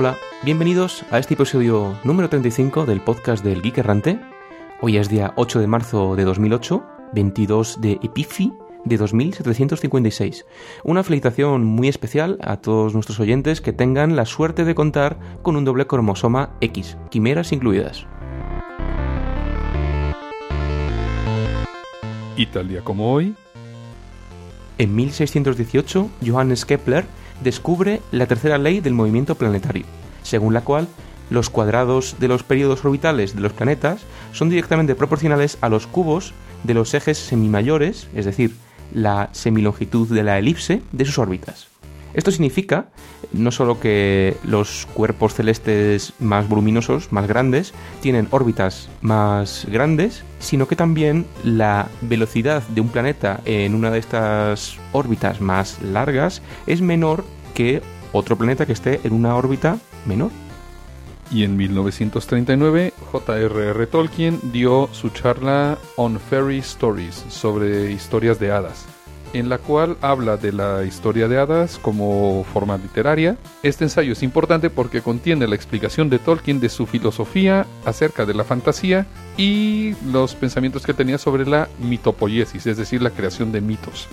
Hola, bienvenidos a este episodio número 35 del podcast del Geek Errante. Hoy es día 8 de marzo de 2008, 22 de Epifi de 2756. Una felicitación muy especial a todos nuestros oyentes que tengan la suerte de contar con un doble cromosoma X, quimeras incluidas. Y tal día como hoy, En 1618, Johannes Kepler descubre la tercera ley del movimiento planetario, según la cual los cuadrados de los periodos orbitales de los planetas son directamente proporcionales a los cubos de los ejes semimayores, es decir, la semilongitud de la elipse de sus órbitas. Esto significa no solo que los cuerpos celestes más voluminosos, más grandes, tienen órbitas más grandes, sino que también la velocidad de un planeta en una de estas órbitas más largas es menor que otro planeta que esté en una órbita menor. y en 1939, J.R.R. Tolkien dio su charla On Fairy Stories sobre historias de hadas, en la cual habla de la historia de hadas como forma literaria. Este ensayo es importante porque contiene la explicación de Tolkien de su filosofía acerca de la fantasía y los pensamientos que tenía sobre la mitopoiesis, es decir, la creación de mitos.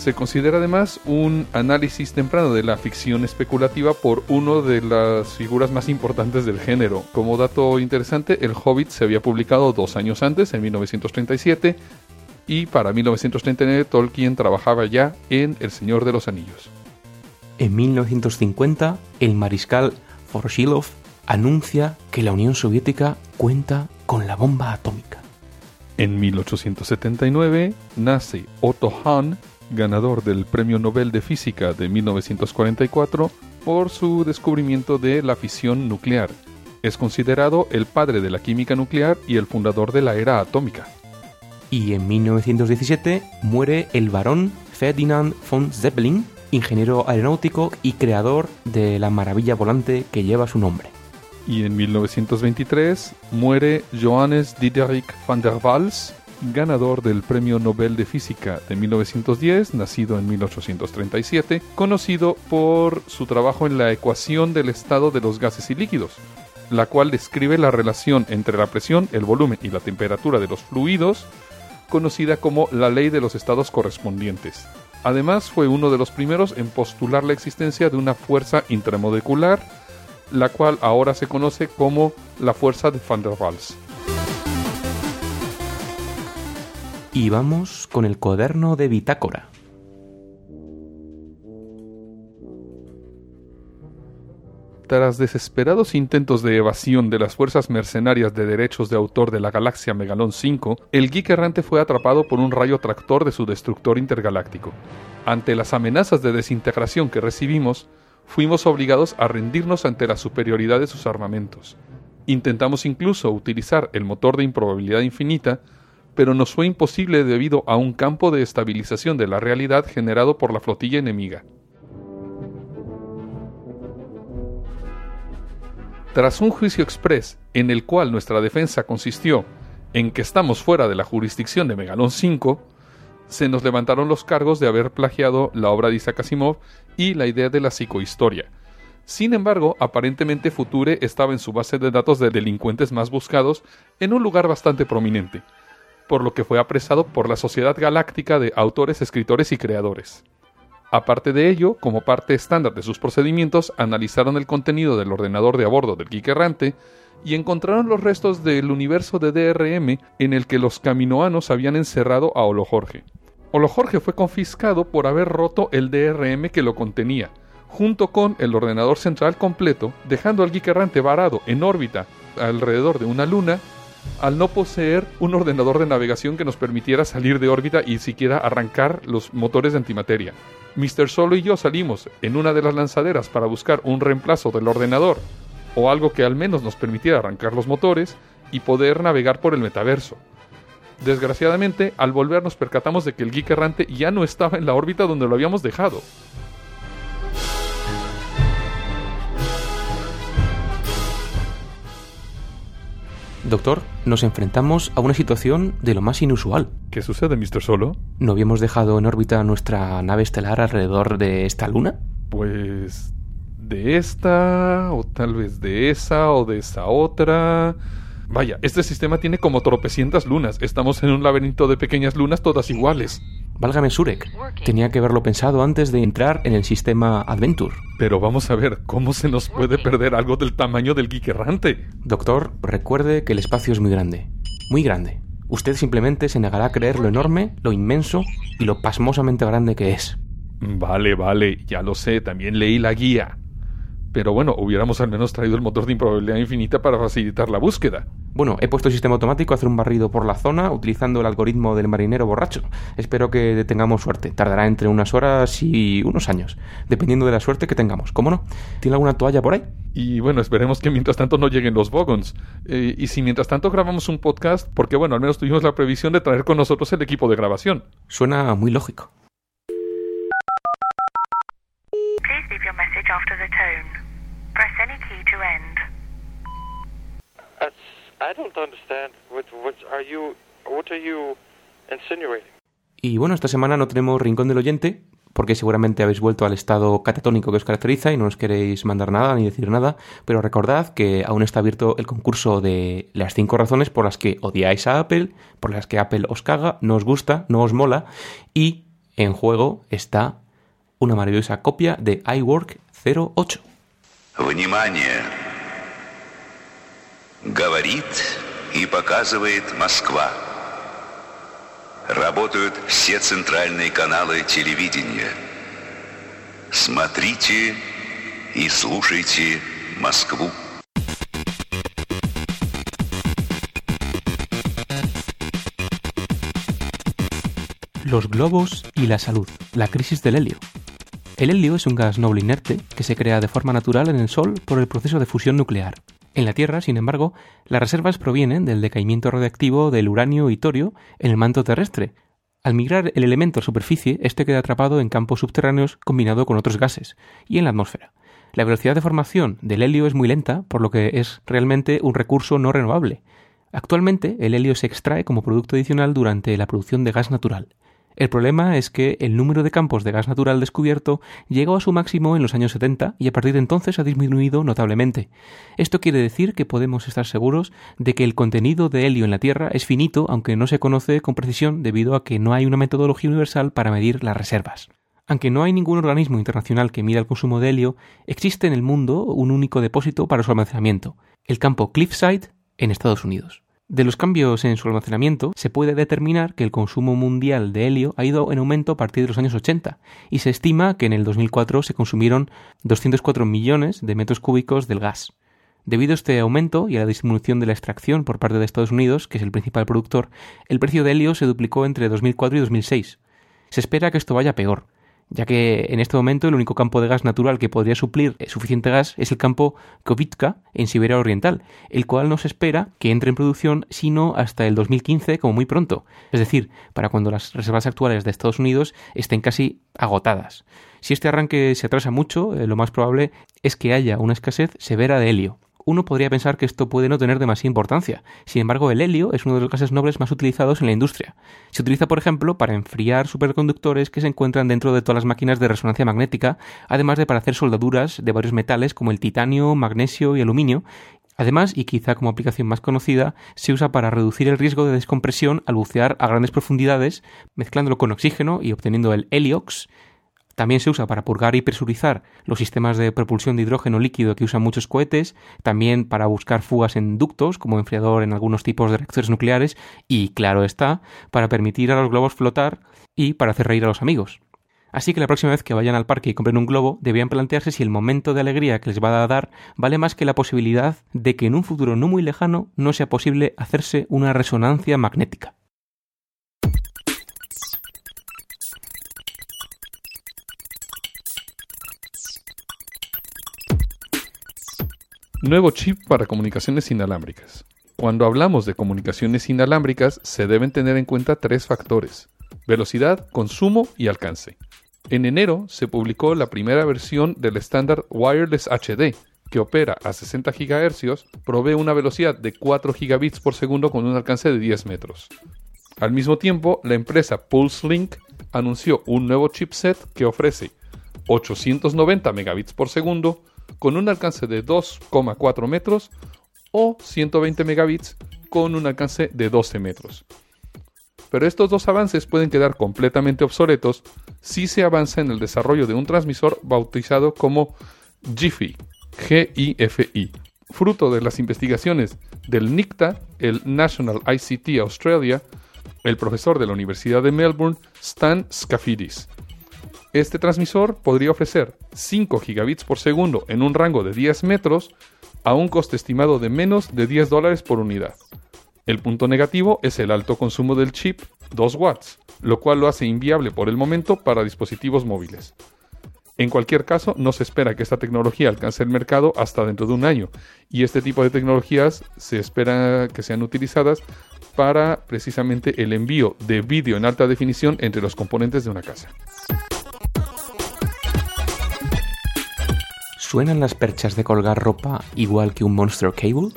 Se considera además un análisis temprano de la ficción especulativa por uno de las figuras más importantes del género. Como dato interesante, El Hobbit se había publicado dos años antes, en 1937, y para 1939 Tolkien trabajaba ya en El Señor de los Anillos. En 1950, el mariscal Vorshilov anuncia que la Unión Soviética cuenta con la bomba atómica. En 1879 nace Otto Hahn, ganador del Premio Nobel de Física de 1944 por su descubrimiento de la fisión nuclear. Es considerado el padre de la química nuclear y el fundador de la era atómica. Y en 1917 muere el barón Ferdinand von Zeppelin, ingeniero aeronáutico y creador de la maravilla volante que lleva su nombre. Y en 1923 muere Johannes Diderik van der Waals, ganador del Premio Nobel de Física de 1910, nacido en 1837, conocido por su trabajo en la ecuación del estado de los gases y líquidos, la cual describe la relación entre la presión, el volumen y la temperatura de los fluidos, conocida como la ley de los estados correspondientes. Además, fue uno de los primeros en postular la existencia de una fuerza intramolecular, la cual ahora se conoce como la fuerza de Van der Waals. Y vamos con el cuaderno de bitácora. Tras desesperados intentos de evasión de las fuerzas mercenarias de derechos de autor de la galaxia Megalón 5, el geek errante fue atrapado por un rayo tractor de su destructor intergaláctico. Ante las amenazas de desintegración que recibimos, fuimos obligados a rendirnos ante la superioridad de sus armamentos. Intentamos incluso utilizar el motor de improbabilidad infinita, pero nos fue imposible debido a un campo de estabilización de la realidad generado por la flotilla enemiga. Tras un juicio express en el cual nuestra defensa consistió en que estamos fuera de la jurisdicción de Megalón 5, se nos levantaron los cargos de haber plagiado la obra de Isaac Asimov y la idea de la psicohistoria. Sin embargo, aparentemente Future estaba en su base de datos de delincuentes más buscados en un lugar bastante prominente, por lo que fue apresado por la Sociedad Galáctica de Autores, Escritores y Creadores. Aparte de ello, como parte estándar de sus procedimientos, analizaron el contenido del ordenador de a bordo del Geek Errante y encontraron los restos del universo de DRM en el que los caminoanos habían encerrado a Olo Jorge. Olo Jorge fue confiscado por haber roto el DRM que lo contenía, junto con el ordenador central completo, dejando al Geek Errante varado en órbita alrededor de una luna al no poseer un ordenador de navegación que nos permitiera salir de órbita y siquiera arrancar los motores de antimateria. Mr. Solo y yo salimos en una de las lanzaderas para buscar un reemplazo del ordenador o algo que al menos nos permitiera arrancar los motores y poder navegar por el metaverso. Desgraciadamente, al volver nos percatamos de que el geek errante ya no estaba en la órbita donde lo habíamos dejado. Doctor, nos enfrentamos a una situación de lo más inusual. ¿Qué sucede, Mr. Solo? ¿No habíamos dejado en órbita nuestra nave estelar alrededor de esta luna? Pues de esta, o tal vez de esa, o de esa otra. Vaya, este sistema tiene como tropecientas lunas. Estamos en un laberinto de pequeñas lunas todas iguales. Válgame Surek, tenía que haberlo pensado antes de entrar en el sistema Adventure. Pero vamos a ver, ¿cómo se nos puede perder algo del tamaño del geek errante? Doctor, recuerde que el espacio es muy grande. Muy grande. Usted simplemente se negará a creer lo enorme, lo inmenso y lo pasmosamente grande que es. Vale, vale, ya lo sé, también leí la guía. Pero bueno, hubiéramos al menos traído el motor de improbabilidad infinita para facilitar la búsqueda. Bueno, he puesto el sistema automático a hacer un barrido por la zona utilizando el algoritmo del marinero borracho. Espero que tengamos suerte. Tardará entre unas horas y unos años, dependiendo de la suerte que tengamos. ¿Cómo no? ¿Tiene alguna toalla por ahí? Y bueno, esperemos que mientras tanto no lleguen los Bogons. Eh, y si mientras tanto grabamos un podcast, porque bueno, al menos tuvimos la previsión de traer con nosotros el equipo de grabación. Suena muy lógico. I don't understand. What, what are you? What are you insinuating? Y bueno, esta semana no tenemos Rincón del Oyente, porque seguramente habéis vuelto al estado catatónico que os caracteriza y no os queréis mandar nada ni decir nada, pero recordad que aún está abierto el concurso de las cinco razones por las que odiáis a Apple, por las que Apple os caga, no os gusta, no os mola, y en juego está una maravillosa copia de iWork 08. Внимание! Говорит и показывает Москва. Работают все центральные каналы телевидения. Смотрите и слушайте Москву. Los globos y la salud, la crisis del helio. El helio es un gas noble inerte que se crea de forma natural en el Sol por el proceso de fusión nuclear. En la Tierra, sin embargo, las reservas provienen del decaimiento radiactivo del uranio y torio en el manto terrestre. Al migrar el elemento a superficie, este queda atrapado en campos subterráneos combinado con otros gases y en la atmósfera. La velocidad de formación del helio es muy lenta, por lo que es realmente un recurso no renovable. Actualmente, el helio se extrae como producto adicional durante la producción de gas natural. El problema es que el número de campos de gas natural descubierto llegó a su máximo en los años 70 y a partir de entonces ha disminuido notablemente. Esto quiere decir que podemos estar seguros de que el contenido de helio en la Tierra es finito, aunque no se conoce con precisión debido a que no hay una metodología universal para medir las reservas. Aunque no hay ningún organismo internacional que mida el consumo de helio, existe en el mundo un único depósito para su almacenamiento, el campo Cliffside en Estados Unidos. De los cambios en su almacenamiento se puede determinar que el consumo mundial de helio ha ido en aumento a partir de los años 80 y se estima que en el 2004 se consumieron 204 millones de metros cúbicos del gas. Debido a este aumento y a la disminución de la extracción por parte de Estados Unidos, que es el principal productor, el precio de helio se duplicó entre 2004 y 2006. Se espera que esto vaya peor, ya que en este momento el único campo de gas natural que podría suplir suficiente gas es el campo Kovitka en Siberia Oriental, el cual no se espera que entre en producción sino hasta el 2015 como muy pronto, es decir, para cuando las reservas actuales de Estados Unidos estén casi agotadas. Si este arranque se atrasa mucho, eh, lo más probable es que haya una escasez severa de helio, uno podría pensar que esto puede no tener demasiada importancia. Sin embargo, el helio es uno de los gases nobles más utilizados en la industria. Se utiliza, por ejemplo, para enfriar superconductores que se encuentran dentro de todas las máquinas de resonancia magnética, además de para hacer soldaduras de varios metales como el titanio, magnesio y aluminio. Además, y quizá como aplicación más conocida, se usa para reducir el riesgo de descompresión al bucear a grandes profundidades, mezclándolo con oxígeno y obteniendo el heliox, también se usa para purgar y presurizar los sistemas de propulsión de hidrógeno líquido que usan muchos cohetes, también para buscar fugas en ductos como enfriador en algunos tipos de reactores nucleares y, claro está, para permitir a los globos flotar y para hacer reír a los amigos. Así que la próxima vez que vayan al parque y compren un globo, deberían plantearse si el momento de alegría que les va a dar vale más que la posibilidad de que en un futuro no muy lejano no sea posible hacerse una resonancia magnética. Nuevo chip para comunicaciones inalámbricas. Cuando hablamos de comunicaciones inalámbricas se deben tener en cuenta tres factores. Velocidad, consumo y alcance. En enero se publicó la primera versión del estándar Wireless HD, que opera a 60 GHz, provee una velocidad de 4 gigabits por segundo con un alcance de 10 metros. Al mismo tiempo, la empresa PulseLink anunció un nuevo chipset que ofrece 890 megabits por segundo, con un alcance de 2,4 metros o 120 megabits con un alcance de 12 metros. Pero estos dos avances pueden quedar completamente obsoletos si se avanza en el desarrollo de un transmisor bautizado como GIFI, GIFI, fruto de las investigaciones del NICTA, el National ICT Australia, el profesor de la Universidad de Melbourne, Stan Scafidis. Este transmisor podría ofrecer 5 gigabits por segundo en un rango de 10 metros a un coste estimado de menos de 10 dólares por unidad. El punto negativo es el alto consumo del chip, 2 watts, lo cual lo hace inviable por el momento para dispositivos móviles. En cualquier caso, no se espera que esta tecnología alcance el mercado hasta dentro de un año, y este tipo de tecnologías se espera que sean utilizadas para precisamente el envío de vídeo en alta definición entre los componentes de una casa. ¿Suenan las perchas de colgar ropa igual que un Monster Cable?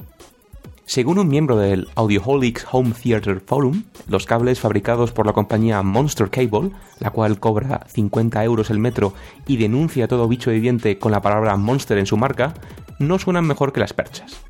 Según un miembro del Audioholics Home Theater Forum, los cables fabricados por la compañía Monster Cable, la cual cobra 50 euros el metro y denuncia a todo bicho viviente con la palabra Monster en su marca, no suenan mejor que las perchas.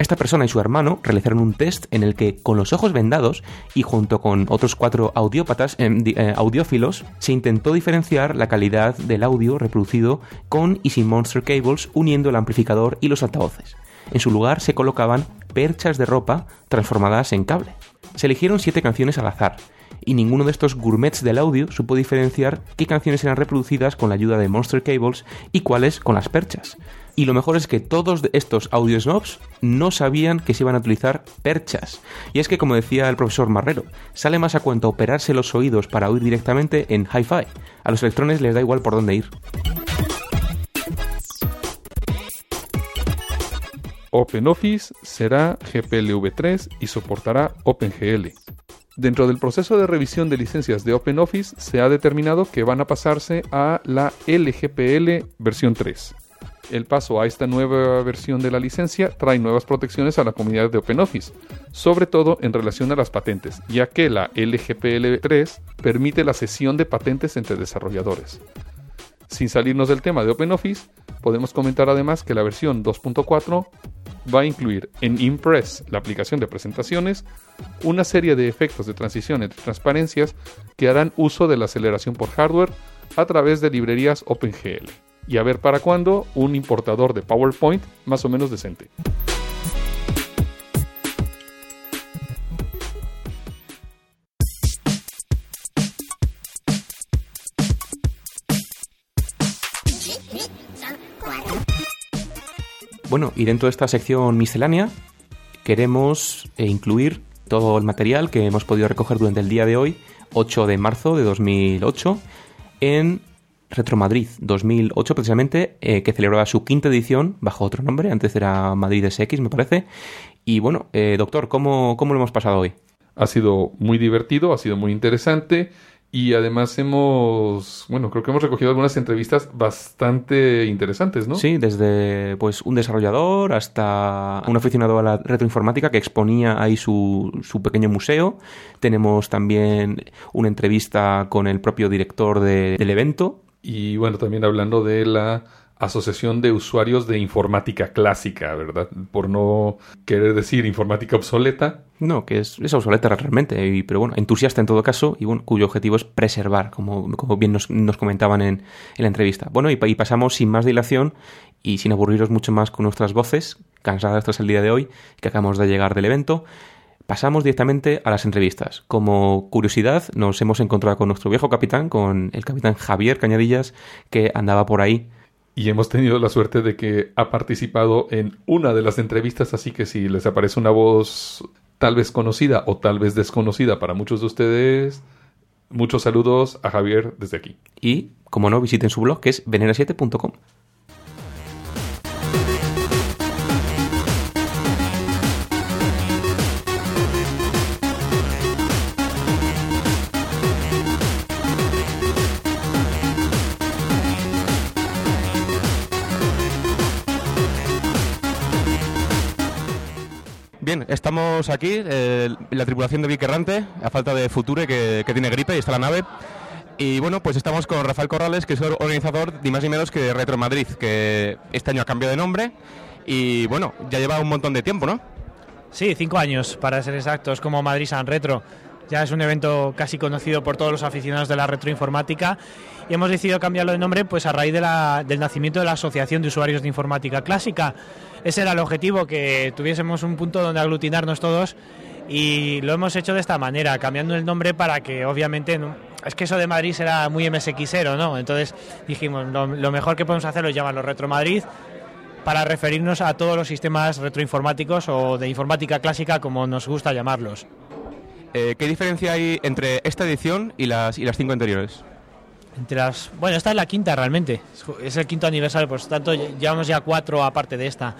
Esta persona y su hermano realizaron un test en el que, con los ojos vendados y junto con otros cuatro audiópatas, di- eh, audiófilos, se intentó diferenciar la calidad del audio reproducido con y sin Monster Cables uniendo el amplificador y los altavoces. En su lugar se colocaban perchas de ropa transformadas en cable. Se eligieron siete canciones al azar, y ninguno de estos gourmets del audio supo diferenciar qué canciones eran reproducidas con la ayuda de Monster Cables y cuáles con las perchas. Y lo mejor es que todos estos audio snobs no sabían que se iban a utilizar perchas. Y es que, como decía el profesor Marrero, sale más a cuenta operarse los oídos para oír directamente en hi-fi. A los electrones les da igual por dónde ir. OpenOffice será GPLv3 y soportará OpenGL. Dentro del proceso de revisión de licencias de OpenOffice se ha determinado que van a pasarse a la LGPL versión 3. El paso a esta nueva versión de la licencia trae nuevas protecciones a la comunidad de OpenOffice, sobre todo en relación a las patentes, ya que la LGPL 3 permite la cesión de patentes entre desarrolladores. Sin salirnos del tema de OpenOffice, podemos comentar además que la versión 2.4 va a incluir en Impress, la aplicación de presentaciones, una serie de efectos de transición entre transparencias que harán uso de la aceleración por hardware a través de librerías OpenGL. Y a ver para cuándo un importador de PowerPoint más o menos decente. Bueno, y dentro de esta sección miscelánea queremos eh, incluir todo el material que hemos podido recoger durante el día de hoy, 8 de marzo de 2008, en Retro Madrid 2008 precisamente, eh, que celebraba su quinta edición bajo otro nombre, antes era Madrid SX me parece. Y bueno, eh, doctor, ¿cómo, ¿cómo lo hemos pasado hoy? Ha sido muy divertido, ha sido muy interesante y además hemos, bueno, creo que hemos recogido algunas entrevistas bastante interesantes, ¿no? Sí, desde pues un desarrollador hasta un aficionado a la retroinformática que exponía ahí su, su pequeño museo. Tenemos también una entrevista con el propio director de- del evento. Y bueno, también hablando de la Asociación de Usuarios de Informática Clásica, ¿verdad? Por no querer decir informática obsoleta. No, que es, es obsoleta realmente, y- pero bueno, entusiasta en todo caso, y bueno, cuyo objetivo es preservar, como, como bien nos, nos comentaban en, la entrevista. Bueno, y, y pasamos sin más dilación y sin aburriros mucho más con nuestras voces, cansadas tras el día de hoy, que acabamos de llegar del evento. Pasamos directamente a las entrevistas. Como curiosidad, nos hemos encontrado con nuestro viejo capitán, con el capitán Javier Cañadillas, que andaba por ahí Y hemos tenido la suerte de que ha participado en una de las entrevistas, así que si les aparece una voz tal vez conocida o tal vez desconocida para muchos de ustedes, muchos saludos a Javier desde aquí. y, como no, visiten su blog que es venera7.com. Bien, estamos aquí, eh, la tripulación de Vic Errante, a falta de Future que, tiene gripe y está la nave. Y bueno, pues estamos con Rafael Corrales, que es el organizador ni más ni menos que Retro Madrid, que este año ha cambiado de nombre y bueno, ya lleva un montón de tiempo, ¿no? Sí, cinco años para ser exactos, como Madrid San Retro. Ya es un evento casi conocido por todos los aficionados de la retroinformática y hemos decidido cambiarlo de nombre pues a raíz de la- del nacimiento de la Asociación de Usuarios de Informática Clásica. Ese era el objetivo, que tuviésemos un punto donde aglutinarnos todos y lo hemos hecho de esta manera, cambiando el nombre para que obviamente... no- es que eso de Madrid será muy MSXero, ¿no? Entonces dijimos, lo, lo mejor que podemos hacer es llamarlo Retro Madrid para referirnos a todos los sistemas retroinformáticos o de informática clásica como nos gusta llamarlos. Eh, ¿Qué diferencia hay entre esta edición y las, y las cinco anteriores? Entre las, bueno, esta es la quinta realmente, es el quinto aniversario, por tanto lle- llevamos ya cuatro aparte de esta.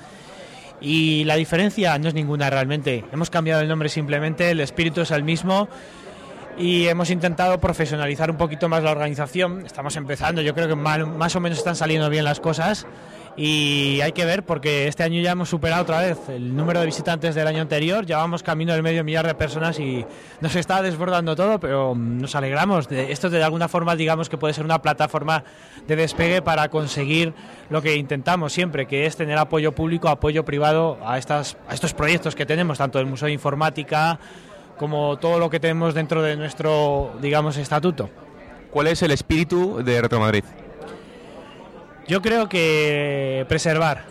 Y la diferencia no es ninguna realmente, hemos cambiado el nombre simplemente, el espíritu es el mismo y hemos intentado profesionalizar un poquito más la organización. Estamos empezando, yo creo que mal- más o menos están saliendo bien las cosas y hay que ver porque este año ya hemos superado otra vez el número de visitantes del año anterior, ya vamos camino del medio millar de personas y nos está desbordando todo, pero mm, nos alegramos. Esto de alguna forma digamos que puede ser una plataforma de despegue para conseguir lo que intentamos siempre, que es tener apoyo público, apoyo privado a, estas, a estos proyectos que tenemos, tanto el Museo de Informática, como todo lo que tenemos dentro de nuestro, digamos, estatuto. ¿Cuál es el espíritu de Retro Madrid? Yo creo que preservar.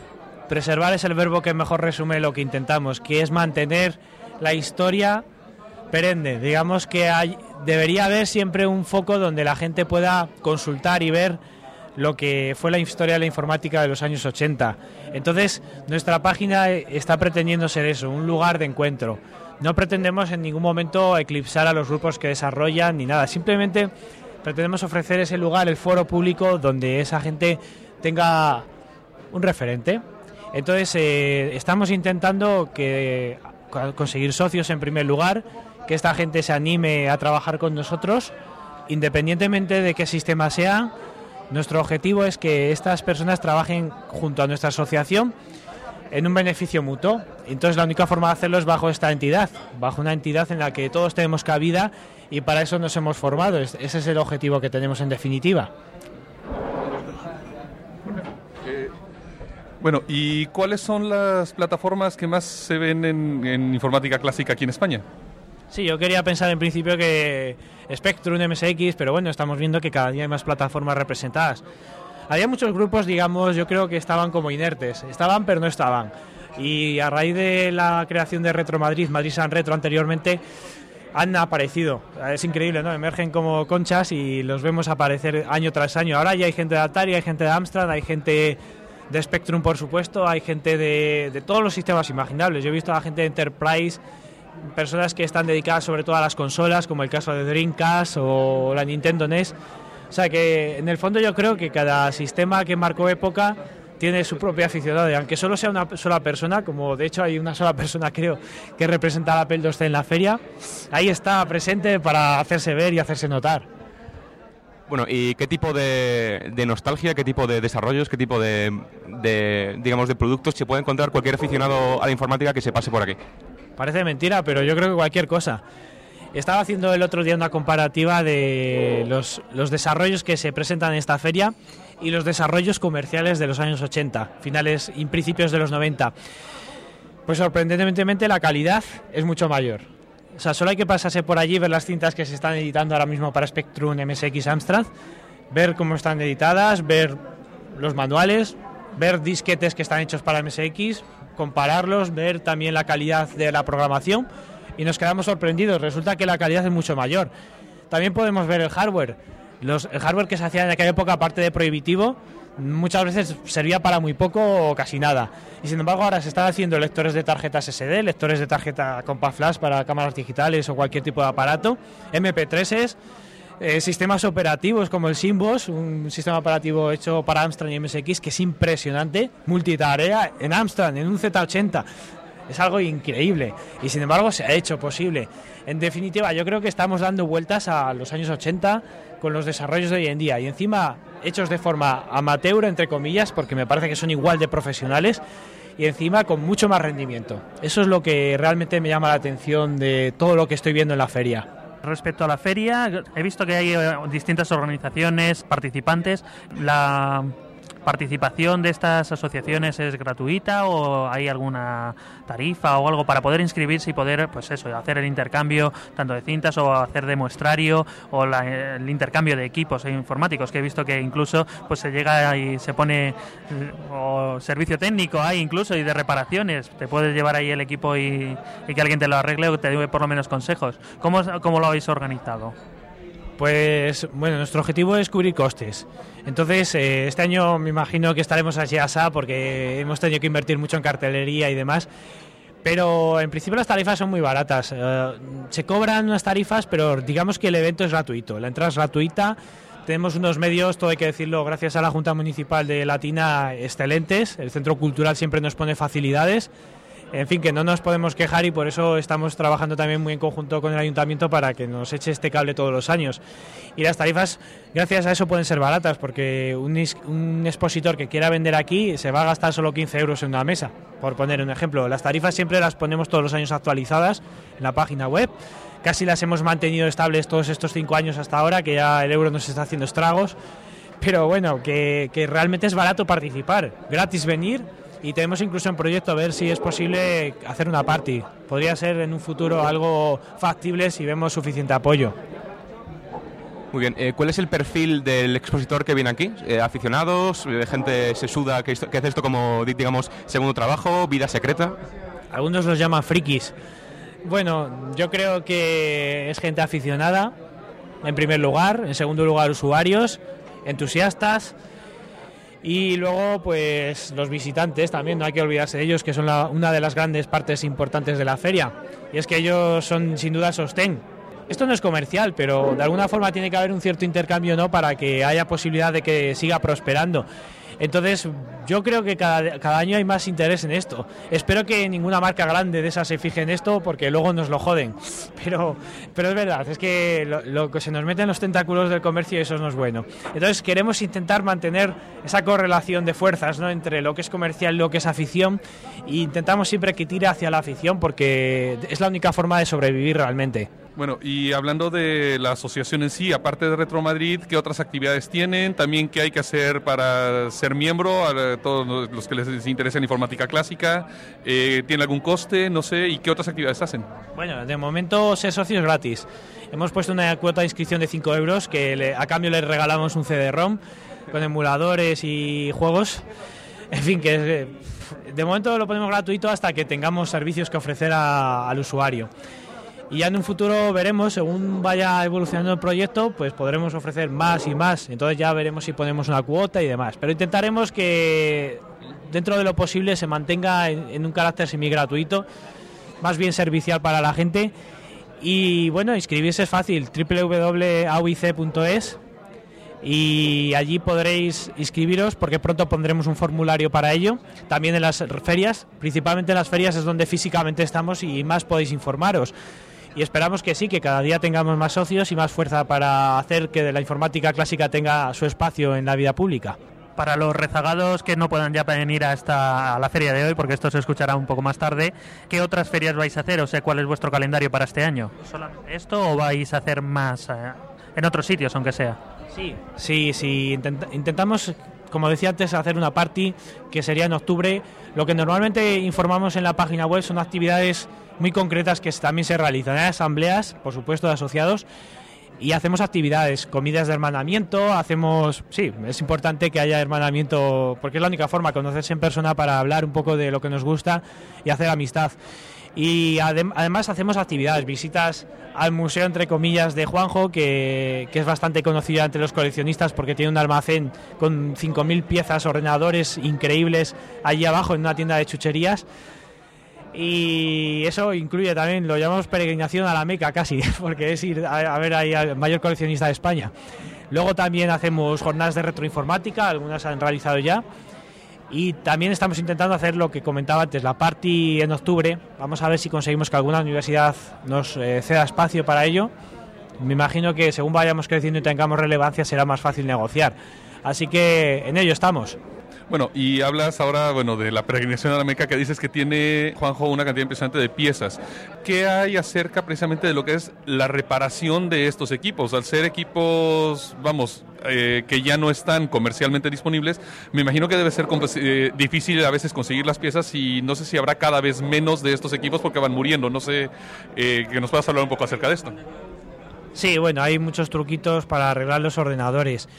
Preservar es el verbo que mejor resume lo que intentamos, que es mantener la historia perenne. Digamos que hay, debería haber siempre un foco donde la gente pueda consultar y ver lo que fue la historia de la informática de los años 80. Entonces, nuestra página está pretendiendo ser eso, un lugar de encuentro. No pretendemos en ningún momento eclipsar a los grupos que desarrollan ni nada. Simplemente pretendemos ofrecer ese lugar, el foro público, donde esa gente tenga un referente. Entonces, eh, estamos intentando conseguir socios en primer lugar, que esta gente se anime a trabajar con nosotros, independientemente de qué sistema sea. Nuestro objetivo es que estas personas trabajen junto a nuestra asociación en un beneficio mutuo. Entonces la única forma de hacerlo es bajo esta entidad, bajo una entidad en la que todos tenemos cabida y para eso nos hemos formado. Es- Ese es el objetivo que tenemos en definitiva. Bueno, ¿y cuáles son las plataformas que más se ven en, informática clásica aquí en España? Sí, yo quería pensar en principio que Spectrum, MSX, pero bueno, estamos viendo que cada día hay más plataformas representadas. Había muchos grupos, digamos, yo creo que estaban como inertes. Estaban, pero no estaban. Y a raíz de la creación de Retro Madrid, Madrid San Retro anteriormente, han aparecido. Es increíble, ¿no? Emergen como conchas y los vemos aparecer año tras año. Ahora ya hay gente de Atari, hay gente de Amstrad, hay gente de Spectrum, por supuesto, hay gente de, de todos los sistemas imaginables. Yo he visto a la gente de Enterprise, personas que están dedicadas sobre todo a las consolas, como el caso de Dreamcast o la Nintendo NES. O sea que en el fondo yo creo que cada sistema que marcó época tiene su propio aficionado y aunque solo sea una sola persona, como de hecho hay una sola persona creo que representa al Apple II en la feria, ahí está presente para hacerse ver y hacerse notar. Bueno, ¿y qué tipo de, de nostalgia, qué tipo de desarrollos, qué tipo de, de, digamos, de productos se puede encontrar cualquier aficionado a la informática que se pase por aquí? Parece mentira, pero yo creo que cualquier cosa. Estaba haciendo el otro día una comparativa de los, los desarrollos que se presentan en esta feria y los desarrollos comerciales de los años 80, finales y principios de los 90. Pues sorprendentemente la calidad es mucho mayor. O sea, solo hay que pasarse por allí, ver las cintas que se están editando ahora mismo para Spectrum, MSX, Amstrad, ver cómo están editadas, ver los manuales, ver disquetes que están hechos para MSX, compararlos, ver también la calidad de la programación y nos quedamos sorprendidos. Resulta que la calidad es mucho mayor. También podemos ver el hardware. Los, el hardware que se hacía en aquella época, aparte de prohibitivo, muchas veces servía para muy poco o casi nada. Y sin embargo ahora se están haciendo lectores de tarjetas SD, lectores de tarjeta Compact Flash para cámaras digitales o cualquier tipo de aparato, MP3s, eh, sistemas operativos como el Simbos, un sistema operativo hecho para Amstrad y MSX que es impresionante, multitarea en Amstrad, en un Z80. Es algo increíble y sin embargo se ha hecho posible. En definitiva, yo creo que estamos dando vueltas a los años 80 con los desarrollos de hoy en día y encima hechos de forma amateur, entre comillas, porque me parece que son igual de profesionales y encima con mucho más rendimiento. Eso es lo que realmente me llama la atención de todo lo que estoy viendo en la feria. Respecto a la feria, he visto que hay eh, distintas organizaciones, participantes. La participación de estas asociaciones es gratuita o hay alguna tarifa o algo para poder inscribirse y poder, pues eso, hacer el intercambio tanto de cintas o hacer de muestrario o la- el intercambio de equipos informáticos que he visto que incluso pues se llega y se pone o servicio técnico hay incluso y de reparaciones te puedes llevar ahí el equipo y, y que alguien te lo arregle o te dé por lo menos consejos ¿cómo, cómo lo habéis organizado? Pues bueno, nuestro objetivo es cubrir costes. Entonces, eh, este año me imagino que estaremos así asá porque hemos tenido que invertir mucho en cartelería y demás. Pero en principio las tarifas son muy baratas. Eh, se cobran unas tarifas, pero digamos que el evento es gratuito. La entrada es gratuita. Tenemos unos medios, todo hay que decirlo, gracias a la Junta Municipal de Latina, excelentes. El Centro Cultural siempre nos pone facilidades. En fin, que no nos podemos quejar y por eso estamos trabajando también muy en conjunto con el ayuntamiento para que nos eche este cable todos los años. Y las tarifas, gracias a eso, pueden ser baratas, porque un, un expositor que quiera vender aquí se va a gastar solo 15 euros en una mesa, por poner un ejemplo. Las tarifas siempre las ponemos todos los años actualizadas en la página web. Casi las hemos mantenido estables todos estos cinco años hasta ahora, que ya el euro nos está haciendo estragos. Pero bueno, que, que realmente es barato participar, gratis venir y tenemos incluso en proyecto a ver si es posible hacer una party. Podría ser en un futuro algo factible si vemos suficiente apoyo. Muy bien, eh, ¿cuál es el perfil del expositor que viene aquí? Eh, ¿Aficionados? Eh, ¿Gente sesuda que, que hace esto como, di- digamos, segundo trabajo? ¿Vida secreta? Algunos los llaman frikis. Bueno, yo creo que es gente aficionada, en primer lugar. En segundo lugar, usuarios, entusiastas. Y luego, pues los visitantes también, no hay que olvidarse de ellos, que son la- una de las grandes partes importantes de la feria. Y es que ellos son sin duda sostén. Esto no es comercial, pero de alguna forma tiene que haber un cierto intercambio, ¿no? Para que haya posibilidad de que siga prosperando. Entonces, yo creo que cada, año hay más interés en esto. Espero que ninguna marca grande de esas se fije en esto porque luego nos lo joden. Pero, pero es verdad, es que lo, lo que se nos mete en los tentáculos del comercio eso no es bueno. Entonces, queremos intentar mantener esa correlación de fuerzas ¿no? entre lo que es comercial y lo que es afición. E intentamos siempre que tire hacia la afición porque es la única forma de sobrevivir realmente. Bueno, y hablando de la asociación en sí, aparte de Retro Madrid, ¿qué otras actividades tienen? También, ¿qué hay que hacer para ser miembro? A todos los que les interesa en informática clásica. Eh, ¿Tiene algún coste? No sé. ¿Y qué otras actividades hacen? Bueno, de momento ser socio es gratis. Hemos puesto una cuota de inscripción de 5 euros que le- a cambio les regalamos un CD-ROM con emuladores y juegos. En fin, que eh, de momento lo ponemos gratuito hasta que tengamos servicios que ofrecer a- al usuario. Y ya en un futuro veremos, según vaya evolucionando el proyecto, pues podremos ofrecer más y más. Entonces ya veremos si ponemos una cuota y demás. Pero intentaremos que dentro de lo posible se mantenga en, un carácter semi gratuito, más bien servicial para la gente. Y bueno, inscribirse es fácil, www.auic.es y allí podréis inscribiros porque pronto pondremos un formulario para ello. También en las ferias, principalmente en las ferias es donde físicamente estamos y más podéis informaros. Y esperamos que sí, que cada día tengamos más socios y más fuerza para hacer que la informática clásica tenga su espacio en la vida pública. Para los rezagados que no puedan ya venir a, esta, a la feria de hoy, porque esto se escuchará un poco más tarde, ¿qué otras ferias vais a hacer? O sea, ¿cuál es vuestro calendario para este año? ¿Solamente esto o vais a hacer más eh, en otros sitios, aunque sea? Sí, sí, sí. intent- intentamos, como decía antes, hacer una party que sería en octubre. Lo que normalmente informamos en la página web son actividades muy concretas que también se realizan. Hay asambleas, por supuesto, de asociados. Y hacemos actividades, comidas de hermanamiento, hacemos, sí, es importante que haya hermanamiento, porque es la única forma, conocerse en persona para hablar un poco de lo que nos gusta y hacer amistad. Y adem- además hacemos actividades, visitas al museo, entre comillas, de Juanjo, que, que es bastante conocido entre los coleccionistas porque tiene un almacén con 5.000 piezas, ordenadores increíbles allí abajo en una tienda de chucherías. Y eso incluye también, lo llamamos peregrinación a la Meca casi, porque es ir a, ver ahí al mayor coleccionista de España. Luego también hacemos jornadas de retroinformática, algunas han realizado ya. Y también estamos intentando hacer lo que comentaba antes, la party en octubre. Vamos a ver si conseguimos que alguna universidad nos eh, ceda espacio para ello. Me imagino que según vayamos creciendo y tengamos relevancia será más fácil negociar. Así que en ello estamos. Bueno, y hablas ahora, bueno, de la peregrinación a la Meca que dices que tiene, Juanjo, una cantidad impresionante de piezas. ¿Qué hay acerca precisamente de lo que es la reparación de estos equipos? Al ser equipos, vamos, eh, que ya no están comercialmente disponibles, me imagino que debe ser eh, difícil a veces conseguir las piezas y no sé si habrá cada vez menos de estos equipos porque van muriendo. No sé, eh, que nos puedas hablar un poco acerca de esto. Sí, bueno, hay muchos truquitos para arreglar los ordenadores.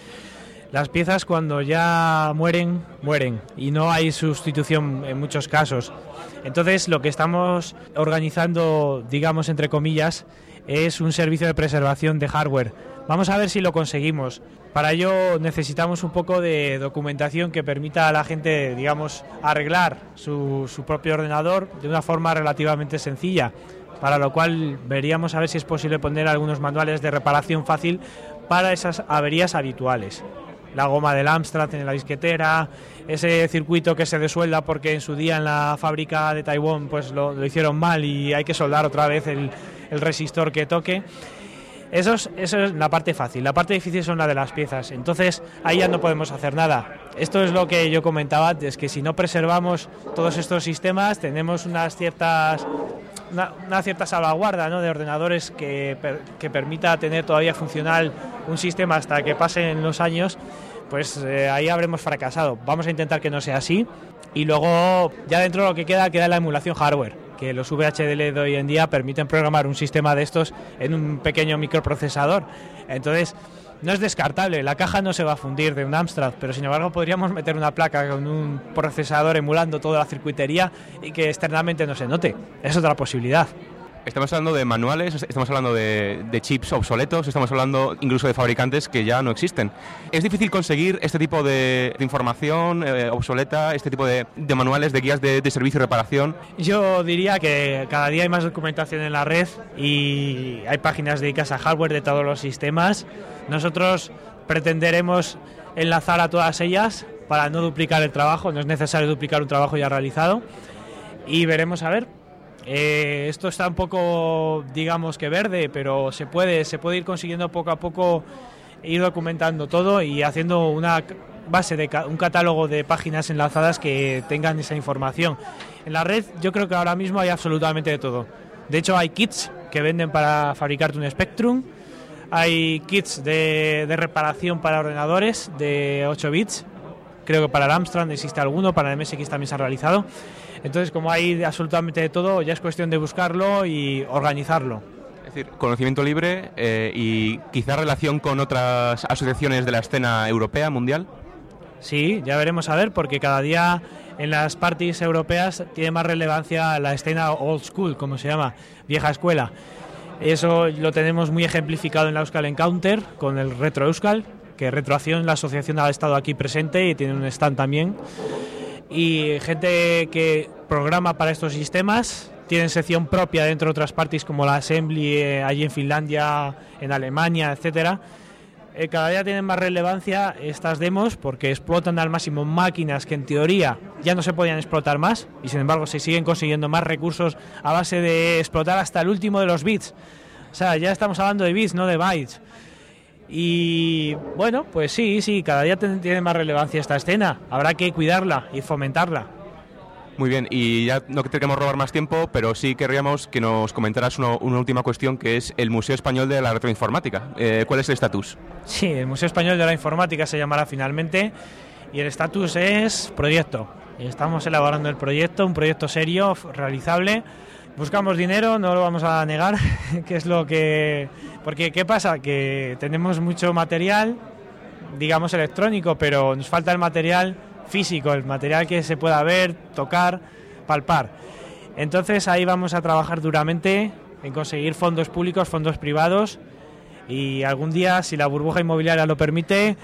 Las piezas cuando ya mueren, mueren y no hay sustitución en muchos casos. Entonces lo que estamos organizando, digamos entre comillas, es un servicio de preservación de hardware. Vamos a ver si lo conseguimos. Para ello necesitamos un poco de documentación que permita a la gente, digamos, arreglar su, propio ordenador de una forma relativamente sencilla para lo cual veríamos a ver si es posible poner algunos manuales de reparación fácil para esas averías habituales. La goma del Amstrad en la disquetera, ese circuito que se desuelda porque en su día en la fábrica de Taiwán pues lo, hicieron mal y hay que soldar otra vez el, resistor que toque. Eso es, eso es la parte fácil. La parte difícil son la de las piezas. Entonces ahí ya no podemos hacer nada. Esto es lo que yo comentaba antes, que si no preservamos todos estos sistemas, tenemos unas ciertas una, cierta salvaguarda ¿no? de ordenadores que, que, permita tener todavía funcional un sistema hasta que pasen los años, pues eh, ahí habremos fracasado. Vamos a intentar que no sea así. Y luego, ya dentro de lo que queda, queda la emulación hardware, que los VHDL de hoy en día permiten programar un sistema de estos en un pequeño microprocesador. Entonces, no es descartable, la caja no se va a fundir de un Amstrad, pero sin embargo podríamos meter una placa con un procesador emulando toda la circuitería y que externamente no se note. Es otra posibilidad. Estamos hablando de manuales, estamos hablando de, chips obsoletos, estamos hablando incluso de fabricantes que ya no existen. ¿Es difícil conseguir este tipo de, información eh, obsoleta, este tipo de, manuales, de guías de, servicio y reparación? Yo diría que cada día hay más documentación en la red y hay páginas dedicadas a hardware de todos los sistemas. Nosotros pretenderemos enlazar a todas ellas para no duplicar el trabajo, no es necesario duplicar un trabajo ya realizado y veremos a ver eh, esto está un poco, digamos que verde, pero se puede, se puede ir consiguiendo poco a poco ir documentando todo y haciendo una base de un catálogo de páginas enlazadas que tengan esa información. En la red yo creo que ahora mismo hay absolutamente de todo. De hecho hay kits que venden para fabricarte un Spectrum, hay kits de, de reparación para ordenadores de 8 bits, creo que para el Amstrad existe alguno, para el MSX también se ha realizado. Entonces, como hay absolutamente de todo, ya es cuestión de buscarlo y organizarlo. Es decir, conocimiento libre eh, y quizá relación con otras asociaciones de la escena europea, mundial. Sí, ya veremos a ver, porque cada día en las parties europeas tiene más relevancia la escena old school, como se llama, vieja escuela. Eso lo tenemos muy ejemplificado en la Euskal Encounter con el Retro Euskal, que Retroacción, la asociación ha estado aquí presente y tiene un stand también y gente que programa para estos sistemas tienen sección propia dentro de otras partes como la Assembly eh, allí en Finlandia, en Alemania, etcétera. Eh, cada día tienen más relevancia estas demos porque explotan al máximo máquinas que en teoría ya no se podían explotar más y sin embargo se siguen consiguiendo más recursos a base de explotar hasta el último de los bits. O sea, ya estamos hablando de bits, no de bytes. Y bueno, pues sí, sí, cada día tiene más relevancia esta escena. Habrá que cuidarla y fomentarla. Muy bien, y ya no queremos robar más tiempo, pero sí querríamos que nos comentaras una, última cuestión que es el Museo Español de la Retroinformática. Eh, ¿Cuál es el estatus? Sí, el Museo Español de la Informática se llamará finalmente y el estatus es proyecto. Estamos elaborando el proyecto, un proyecto serio, realizable buscamos dinero, no lo vamos a negar, que es lo que... Porque ¿qué pasa? Que tenemos mucho material, digamos electrónico, pero nos falta el material físico, el material que se pueda ver, tocar, palpar. Entonces ahí vamos a trabajar duramente en conseguir fondos públicos, fondos privados y algún día, si la burbuja inmobiliaria lo permite,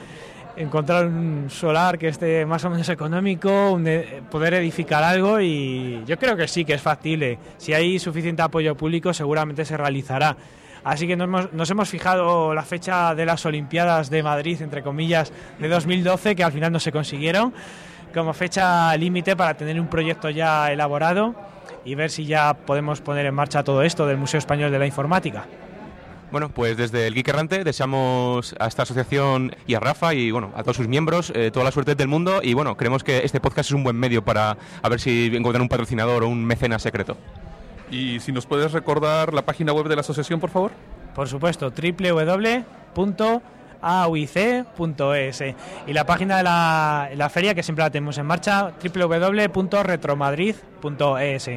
encontrar un solar que esté más o menos económico, e, poder edificar algo y yo creo que sí que es factible. Si hay suficiente apoyo público seguramente se realizará. Así que nos hemos, nos hemos fijado la fecha de las Olimpiadas de Madrid, entre comillas, de 2012, que al final no se consiguieron, como fecha límite para tener un proyecto ya elaborado y ver si ya podemos poner en marcha todo esto del Museo Español de la Informática. Bueno, pues desde el Geek Errante deseamos a esta asociación y a Rafa y bueno, a todos sus miembros eh, toda la suerte del mundo y bueno, creemos que este podcast es un buen medio para a ver si encuentran un patrocinador o un mecenas secreto. Y si nos puedes recordar la página web de la asociación, por favor. Por supuesto, www.auic.es y la página de la, la feria que siempre la tenemos en marcha www.retromadrid.es.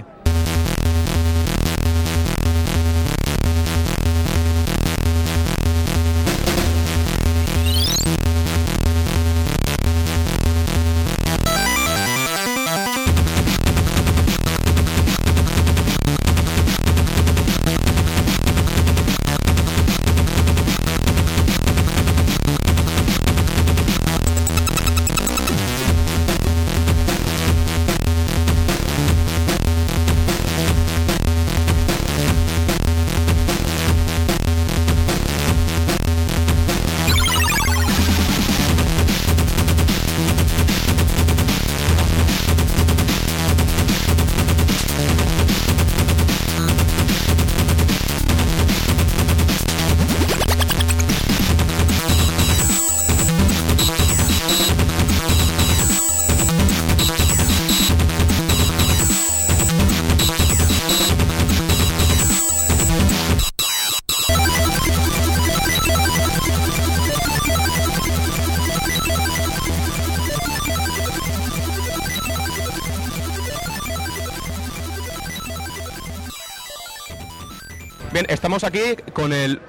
estamos aquí con el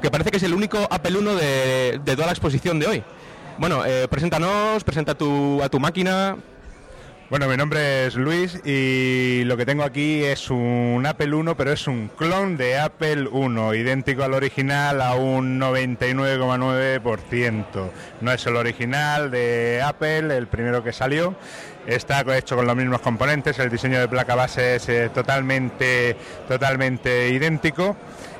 que parece que es el único Apple 1 de, de toda la exposición de hoy. Bueno, eh, preséntanos, presenta tu, a tu máquina. Bueno, mi nombre es Luis y lo que tengo aquí es un Apple 1, pero es un clon de Apple 1, idéntico al original a un 99,9%. No es el original de Apple, el primero que salió. Está hecho con los mismos componentes, el diseño de placa base es eh, totalmente, totalmente idéntico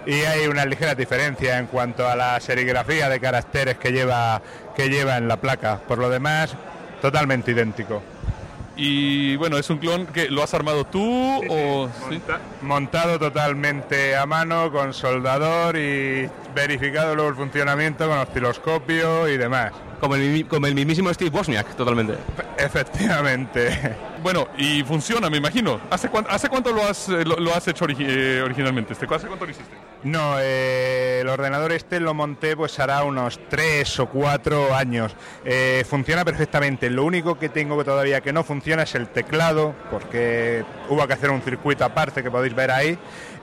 y hay una ligera diferencia en cuanto a la serigrafía de caracteres que lleva, que lleva en la placa. Por lo demás, totalmente idéntico. Y bueno, es un clon que lo has armado tú o ¿sí? Monta- montado totalmente a mano con soldador y verificado luego el funcionamiento con osciloscopio y demás. Como el, mi- como el mismísimo Steve Wozniak, totalmente. Efectivamente. Bueno, y funciona, me imagino. ¿Hace, cuán- hace cuánto lo has, eh, lo, lo has hecho origi- eh, originalmente? Este? ¿Hace cuánto lo hiciste? No, eh, el ordenador este lo monté pues hará unos tres o cuatro años. Eh, funciona perfectamente. Lo único que tengo que todavía que no funciona es el teclado, porque hubo que hacer un circuito aparte que podéis ver ahí.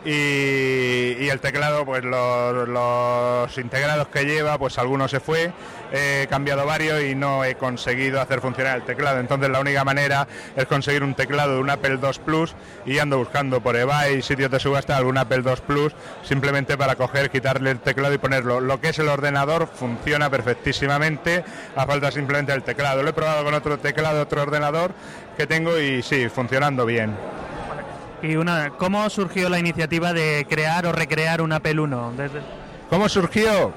Y, el teclado, pues los, los integrados que lleva, pues algunos se fue. He cambiado varios y no he conseguido hacer funcionar el teclado. Entonces la única manera es conseguir un teclado de un Apple II Plus y ando buscando por eBay, sitios de subasta, algún Apple II Plus, simplemente para coger, quitarle el teclado y ponerlo. Lo que es el ordenador funciona perfectísimamente, a falta simplemente del teclado. Lo he probado con otro teclado, otro ordenador que tengo y sí, funcionando bien. Y una, ¿cómo surgió la iniciativa de crear o recrear un Apple 1? Desde- ¿Cómo surgió?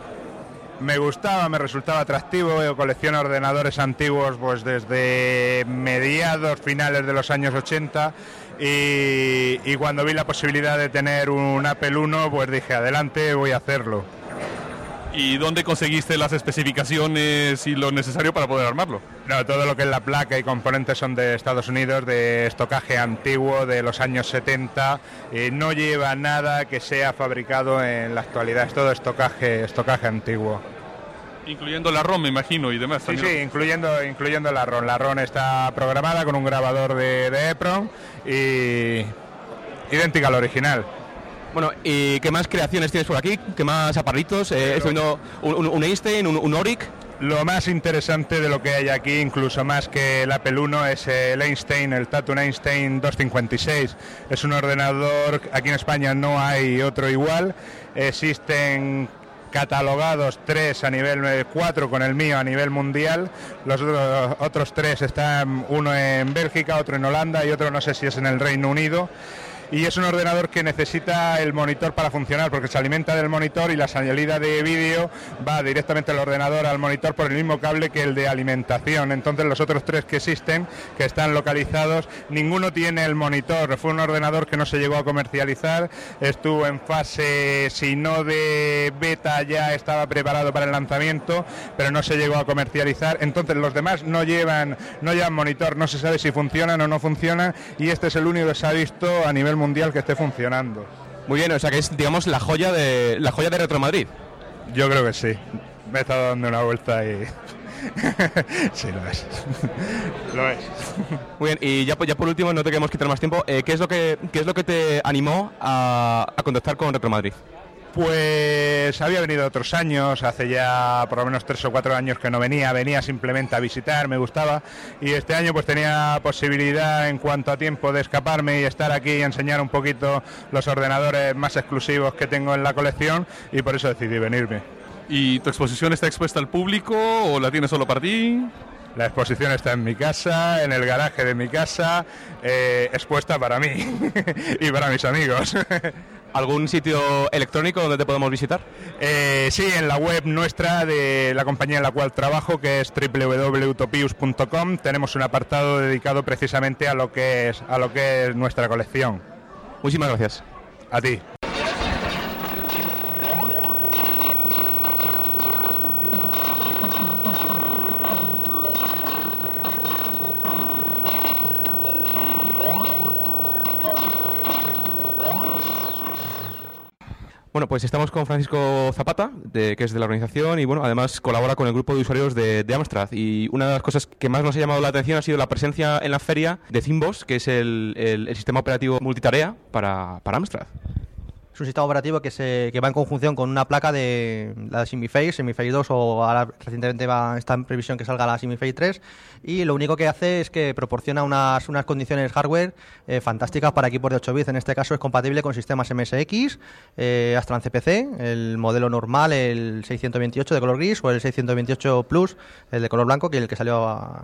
Me gustaba, me resultaba atractivo. Yo colecciono ordenadores antiguos pues desde mediados, finales de los años 80 y, y cuando vi la posibilidad de tener un Apple 1 pues dije adelante, voy a hacerlo. ¿Y dónde conseguiste las especificaciones y lo necesario para poder armarlo? No, todo lo que es la placa y componentes son de Estados Unidos, de estocaje antiguo de los años 70. y no lleva nada que sea fabricado en la actualidad, es todo estocaje, estocaje antiguo. Incluyendo la ROM, me imagino, y demás. Sí, sí, incluyendo, incluyendo la RON. La RON está programada con un grabador de, de EPROM y idéntica al original. Bueno, ¿y qué más creaciones tienes por aquí? ¿Qué más aparitos? Eh, estoy viendo un, Einstein, un, Oric. Lo más interesante de lo que hay aquí, incluso más que el Apple 1, es el Einstein, el Tatum Einstein 256. Es un ordenador, aquí en España no hay otro igual. Existen catalogados tres a nivel eh, cuatro con el mío a nivel mundial. Los otros tres están uno en Bélgica, otro en Holanda y otro no sé si es en el Reino Unido. Y es un ordenador que necesita el monitor para funcionar porque se alimenta del monitor y la salida de vídeo va directamente al ordenador al monitor por el mismo cable que el de alimentación. Entonces los otros tres que existen, que están localizados, ninguno tiene el monitor. Fue un ordenador que no se llegó a comercializar, estuvo en fase, si no de beta, ya estaba preparado para el lanzamiento, pero no se llegó a comercializar. Entonces los demás no llevan, no llevan monitor, no se sabe si funcionan o no funcionan y este es el único que se ha visto a nivel que esté funcionando. Muy bien, o sea que es, digamos, la joya de la joya de Retro Madrid. Yo creo que sí. Me he estado dando una vuelta y sí, lo es. lo es. Muy bien, y ya, ya por último, no te queremos quitar más tiempo, eh, ¿qué, es lo que, ¿qué es lo que te animó a, a contactar con Retro Madrid? Pues había venido otros años, hace ya por lo menos tres o cuatro años que no venía, venía simplemente a visitar, me gustaba y este año pues tenía posibilidad en cuanto a tiempo de escaparme y estar aquí y enseñar un poquito los ordenadores más exclusivos que tengo en la colección y por eso decidí venirme. ¿Y tu exposición está expuesta al público o la tienes solo para ti? La exposición está en mi casa, en el garaje de mi casa, eh, expuesta para mí y para mis amigos. ¿Algún sitio electrónico donde te podemos visitar? Eh, sí, en la web nuestra de la compañía en la cual trabajo, que es www.utopius.com, tenemos un apartado dedicado precisamente a lo que es a lo que es nuestra colección. Muchísimas gracias. A ti. Bueno, pues estamos con Francisco Zapata, de, que es de la organización y bueno, además colabora con el grupo de usuarios de, de, Amstrad. Y una de las cosas que más nos ha llamado la atención ha sido la presencia en la feria de Zimbos, que es el, sistema operativo multitarea para Amstrad. Es un sistema operativo que, se, que va en conjunción con una placa de la Simiface, Simiface 2 o ahora recientemente va, está en previsión que salga la Simiface 3 y lo único que hace es que proporciona unas, unas condiciones hardware eh, fantásticas para equipos de 8 bits. En este caso es compatible con sistemas MSX, eh, Astran CPC, el modelo normal, el 628 de color gris o el 628 Plus, el de color blanco, que el que salió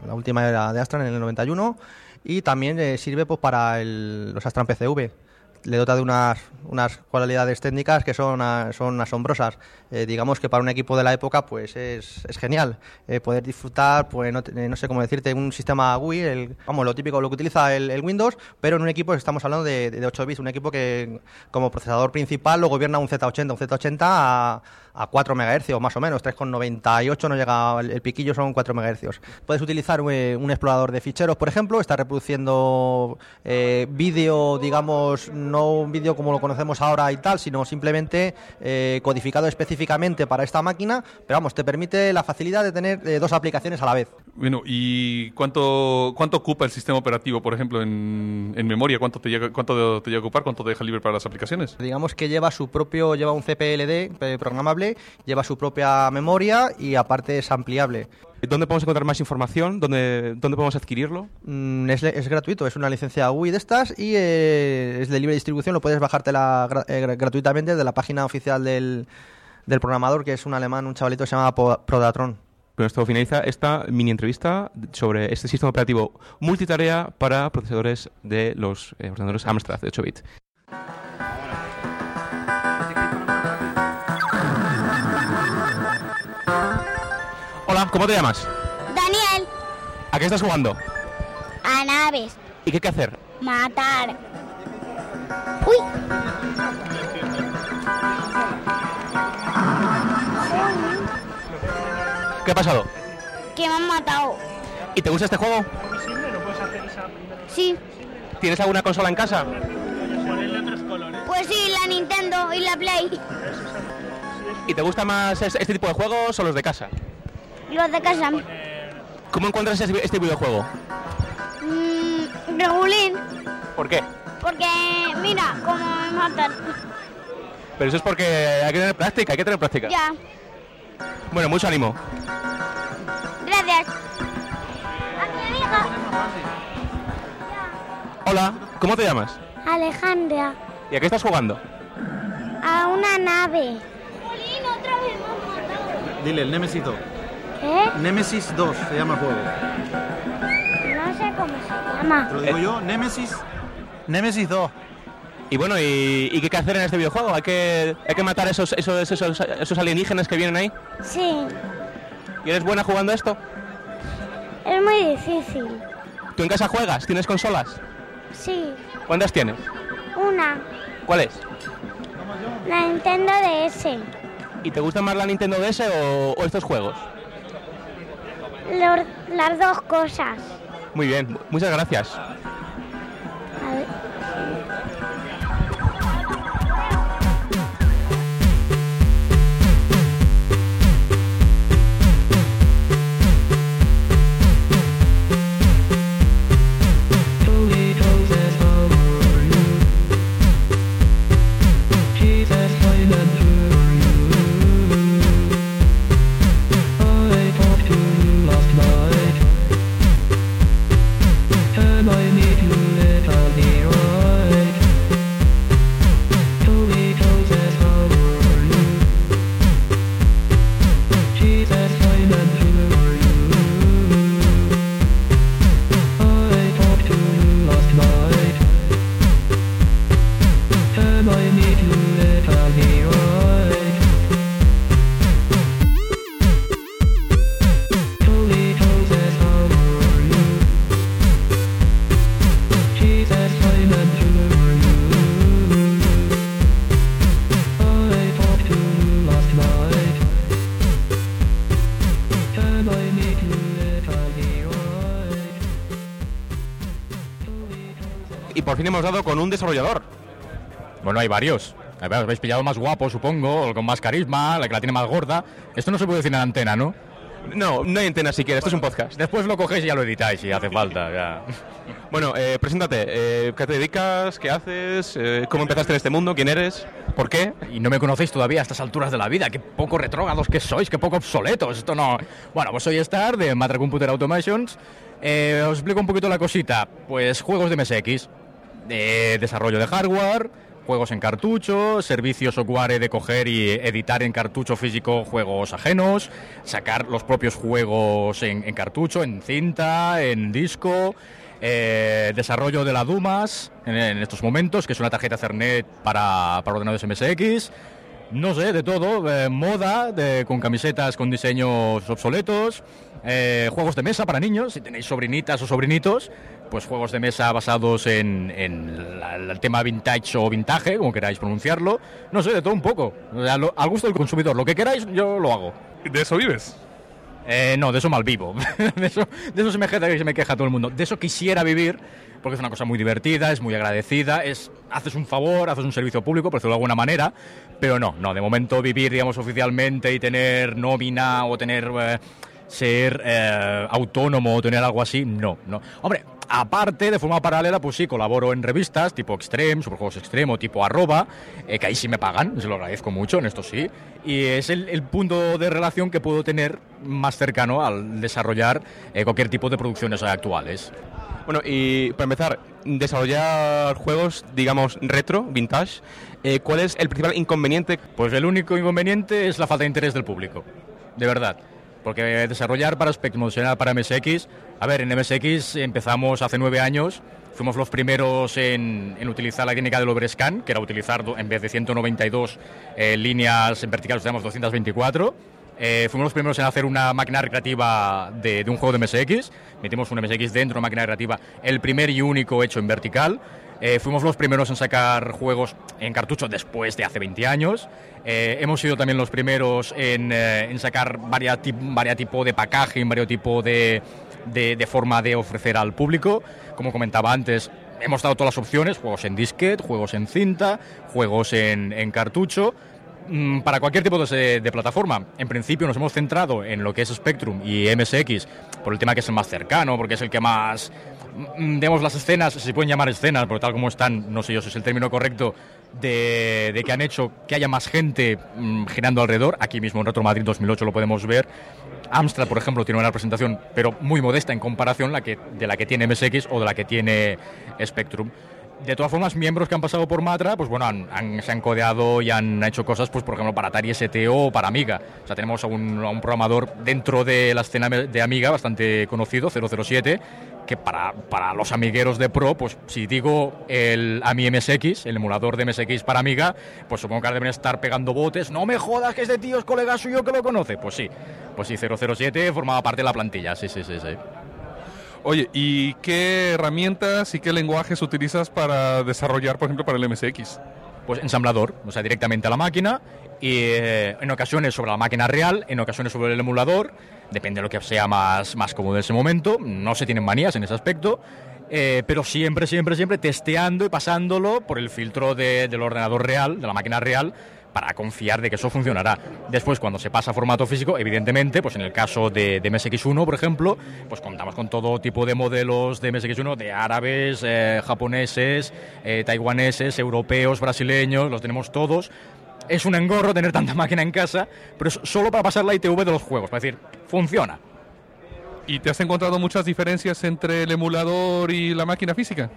la última era de Astran en el 91 y también eh, sirve pues, para el, los Astran PCV le dota de unas, unas cualidades técnicas que son, son asombrosas. Eh, digamos que para un equipo de la época pues es, es genial eh, poder disfrutar, pues no, no, sé cómo decirte, un sistema GUI, el, vamos, lo típico, lo que utiliza el, el Windows, pero en un equipo estamos hablando de, de, 8 bits, un equipo que como procesador principal lo gobierna un Z80, un Z80 a, a 4 MHz más o menos, 3,98 no llega, el, el, piquillo son 4 MHz. Puedes utilizar un, un, explorador de ficheros, por ejemplo, está reproduciendo eh, vídeo, digamos, no un vídeo como lo conocemos ahora y tal, sino simplemente eh, codificado específicamente para esta máquina, pero vamos, te permite la facilidad de tener eh, dos aplicaciones a la vez. Bueno, ¿y cuánto, cuánto ocupa el sistema operativo, por ejemplo, en, en memoria? ¿Cuánto te, llega, ¿Cuánto te llega a ocupar? ¿Cuánto te deja libre para las aplicaciones? Digamos que lleva su propio, lleva un CPLD programable, lleva su propia memoria y aparte es ampliable. ¿Dónde podemos encontrar más información? ¿Dónde, dónde podemos adquirirlo? Mm, es, es, gratuito, es una licencia UI de estas y eh, es de libre distribución, lo puedes bajártela gra eh, gratuitamente de la página oficial del, del, programador, que es un alemán, un chavalito que se llama Prodatron. Con esto finaliza esta mini entrevista sobre este sistema operativo multitarea para procesadores de los eh, ordenadores Amstrad de 8 bits. Hola, ¿cómo te llamas? Daniel. ¿A qué estás jugando? A naves. ¿Y qué hay que hacer? Matar. Uy. ¿Qué ha pasado? Que me han matado. ¿Y te gusta este juego? Sí. ¿Tienes alguna consola en casa? Pues sí, la Nintendo y la Play. ¿Y te gusta más este tipo de juegos o los de casa? Los de casa. ¿Cómo encuentras este videojuego? Mm, regulín. ¿Por qué? Porque, mira, cómo me matan. Pero eso es porque hay que tener práctica, hay que tener práctica. Ya. Bueno, mucho ánimo. Gracias. A me diga. Hola, ¿cómo te llamas? Alejandra. ¿Y a qué estás jugando? A una nave. Jolín, otra vez me han matado. Dile, el Nemesis 2. ¿Qué? Nemesis 2 se llama el juego. No sé cómo se llama. ¿Te lo digo yo? Nemesis. Nemesis 2. Y bueno, ¿y, y qué hay que hacer en este videojuego? ¿Hay que, hay que matar esos, esos, esos, esos alienígenas que vienen ahí? Sí, ¿Y eres buena jugando esto? es muy difícil. ¿Tú en casa juegas? ¿Tienes consolas? Sí, ¿Cuántas tienes? una, ¿Cuáles? la Nintendo DS. ¿Y te gusta más la Nintendo DS o, o estos juegos? Los- las dos cosas. Muy bien, muchas gracias. Hemos dado con un desarrollador. Bueno, hay varios. Os habéis pillado más guapo, supongo, con más carisma, la que la tiene más gorda. Esto no se puede decir en antena, ¿no? No, no hay antena siquiera, esto es un podcast. Después lo cogéis y ya lo editáis si hace falta. Ya. Bueno, eh, preséntate. Eh, ¿Qué te dedicas? ¿Qué haces? Eh, ¿Cómo empezaste en este mundo? ¿Quién eres? ¿Por qué? Y no me conocéis todavía a estas alturas de la vida. Qué poco retrógados que sois, qué poco obsoletos. Esto no. Bueno, pues soy Star de Matra Computer Automations. Eh, os explico un poquito la cosita. Pues juegos de MSX, de desarrollo de hardware, juegos en cartucho, servicios software de coger y editar en cartucho físico juegos ajenos, sacar los propios juegos en, en cartucho, en cinta, en disco. eh, desarrollo de la Dumas en, en estos momentos, que es una tarjeta Ethernet para, para ordenadores MSX. No sé, de todo, eh, moda, de- con camisetas con diseños obsoletos, eh, juegos de mesa para niños, si tenéis sobrinitas o sobrinitos, pues juegos de mesa basados en, en la- el tema vintage o vintage, como queráis pronunciarlo. No sé, de todo un poco. O sea, lo- al gusto del consumidor, lo que queráis, yo lo hago. ¿De eso vives? Eh, no, de eso mal vivo. de, eso, de eso se me, queja, se me queja todo el mundo. De eso quisiera vivir, porque es una cosa muy divertida, es muy agradecida, es haces un favor, haces un servicio público, por decirlo de alguna manera, pero no, no, de momento vivir, digamos, oficialmente y tener nómina o tener... eh, ser eh, autónomo o tener algo así, no, no. Hombre, aparte, de forma paralela, pues sí, colaboro en revistas tipo Extreme, Superjuegos Extremo, tipo Arroba, eh, que ahí sí me pagan, se lo agradezco mucho, en esto sí. Y es el, el punto de relación que puedo tener más cercano al desarrollar eh, cualquier tipo de producciones actuales. Bueno, y para empezar, desarrollar juegos, digamos, retro, vintage, eh, ¿cuál es el principal inconveniente? Pues el único inconveniente es la falta de interés del público, de verdad. Porque desarrollar para Spectrum, para MSX, a ver, en MSX empezamos hace nueve años, fuimos los primeros en, utilizar la técnica del overscan, que era utilizar en vez de 192 eh, líneas vertical, usamos 224. Eh, fuimos los primeros en hacer una máquina recreativa de, de un juego de MSX. Metimos un MSX dentro de una máquina recreativa, el primer y único hecho en vertical. Eh, fuimos los primeros en sacar juegos en cartucho después de hace 20 años. Eh, hemos sido también los primeros en, eh, en sacar varios tipo de packaging, varios tipo de, forma de ofrecer al público. Como comentaba antes, hemos dado todas las opciones, juegos en disquete, juegos en cinta, juegos en, cartucho mm, para cualquier tipo de, de plataforma. En principio nos hemos centrado en lo que es Spectrum y MSX por el tema que es el más cercano, porque es el que más, mm, digamos, las escenas, se pueden llamar escenas, porque tal como están, no sé yo si es el término correcto, de, que han hecho que haya más gente mm, girando alrededor. Aquí mismo en Retro Madrid 2008 lo podemos ver. Amstrad, por ejemplo, tiene una presentación, pero muy modesta en comparación la que, de la que tiene MSX o de la que tiene Spectrum. De todas formas, miembros que han pasado por Matra, pues bueno, han, se han codeado y han hecho cosas, pues por ejemplo, para Atari STO o para Amiga. O sea, tenemos a un, a un programador dentro de la escena de Amiga bastante conocido, 007, que para, para los amigueros de Pro, pues si digo el AMI MSX, el emulador de MSX para Amiga, pues supongo que ahora deben estar pegando botes. No me jodas que este tío es colega suyo que lo conoce. Pues sí, pues sí, 007 formaba parte de la plantilla, sí, sí, sí, sí. Oye, ¿y qué herramientas y qué lenguajes utilizas para desarrollar, por ejemplo, para el MSX? Pues ensamblador, o sea, directamente a la máquina y eh, en ocasiones sobre la máquina real, en ocasiones sobre el emulador, depende de lo que sea más, más cómodo en ese momento, no se tienen manías en ese aspecto, eh, pero siempre, siempre, siempre testeando y pasándolo por el filtro de- del ordenador real, de la máquina real, para confiar de que eso funcionará. Después, cuando se pasa a formato físico, evidentemente, pues en el caso de, de MSX1, por ejemplo, pues contamos con todo tipo de modelos de MSX1, de árabes, eh, japoneses, eh, taiwaneses, europeos, brasileños, los tenemos todos. Es un engorro tener tanta máquina en casa, pero es solo para pasar la ITV de los juegos, para decir, funciona. ¿Y te has encontrado muchas diferencias entre el emulador y la máquina física?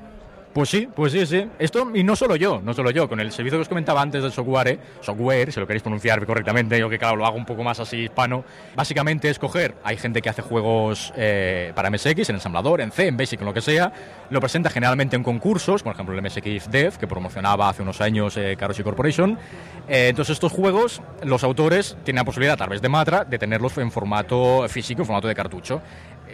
Pues sí, pues sí, sí. Esto, y no solo yo, no solo yo, con el servicio que os comentaba antes del software, software, si lo queréis pronunciar correctamente, yo que claro, lo hago un poco más así hispano, básicamente es coger, hay gente que hace juegos eh, para MSX, en ensamblador, en C, en Basic, en lo que sea, lo presenta generalmente en concursos, por ejemplo el MSX Dev, que promocionaba hace unos años eh, Corporation. Eh, entonces estos juegos, los autores tienen la posibilidad a través de Matra de tenerlos en formato físico, en formato de cartucho.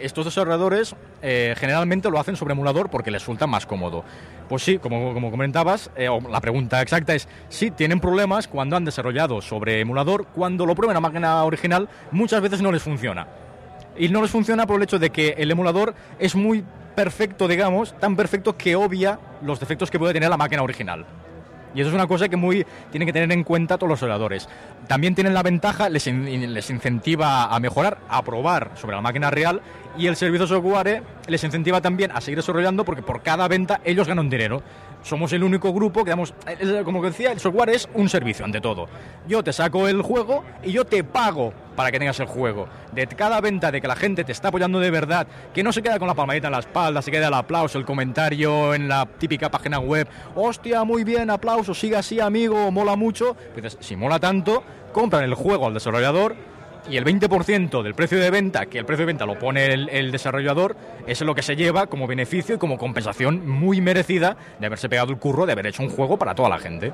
Estos desarrolladores eh, generalmente lo hacen sobre emulador porque les resulta más cómodo. Pues sí, como, como comentabas, eh, la pregunta exacta es, sí, tienen problemas cuando han desarrollado sobre emulador, cuando lo prueban a máquina original, muchas veces no les funciona. Y no les funciona por el hecho de que el emulador es muy perfecto, digamos, tan perfecto que obvia los defectos que puede tener la máquina original. Y eso es una cosa que muy tienen que tener en cuenta todos los oradores. También tienen la ventaja, les, les incentiva a mejorar, a probar sobre la máquina real y el servicio software les incentiva también a seguir desarrollando porque por cada venta ellos ganan dinero. Somos el único grupo que damos, eh, como decía, el software es un servicio ante todo. Yo te saco el juego y yo te pago para que tengas el juego. De cada venta de que la gente te está apoyando de verdad, que no se queda con la palmadita en la espalda, se queda el aplauso, el comentario en la típica página web, hostia, muy bien, aplauso, sigue así, amigo, mola mucho. Pues si mola tanto, compran el juego al desarrollador y el 20% del precio de venta, que el precio de venta lo pone el, el desarrollador, es lo que se lleva como beneficio y como compensación muy merecida de haberse pegado el curro, de haber hecho un juego para toda la gente.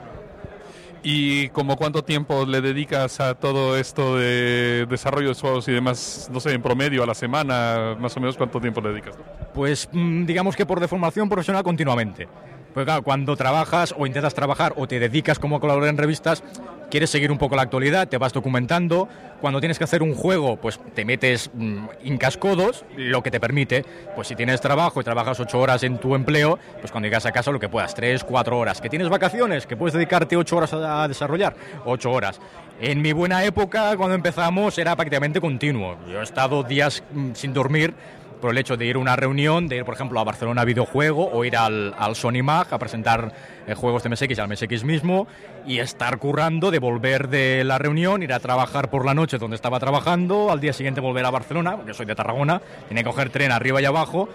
¿Y como cuánto tiempo le dedicas a todo esto de desarrollo de juegos y demás? No sé, en promedio a la semana, más o menos cuánto tiempo le dedicas. Pues mm, digamos que por deformación profesional continuamente. Pues claro, cuando trabajas o intentas trabajar o te dedicas como colaborador en revistas, quieres seguir un poco la actualidad, te vas documentando. Cuando tienes que hacer un juego, pues te metes mm, incascodos, lo que te permite. Pues si tienes trabajo y trabajas ocho horas en tu empleo, pues cuando llegas a casa lo que puedas, tres, cuatro horas. Que tienes vacaciones, que puedes dedicarte ocho horas a, desarrollar, ocho horas. En mi buena época, cuando empezamos, era prácticamente continuo. Yo he estado días mm, sin dormir por el hecho de ir a una reunión, de ir, por ejemplo, a Barcelona Videojuego o ir al, al Sony Mag a presentar eh, juegos de MSX al MSX mismo y estar currando, de volver de la reunión, ir a trabajar por la noche donde estaba trabajando, al día siguiente volver a Barcelona, porque soy de Tarragona, tenía que coger tren arriba y abajo.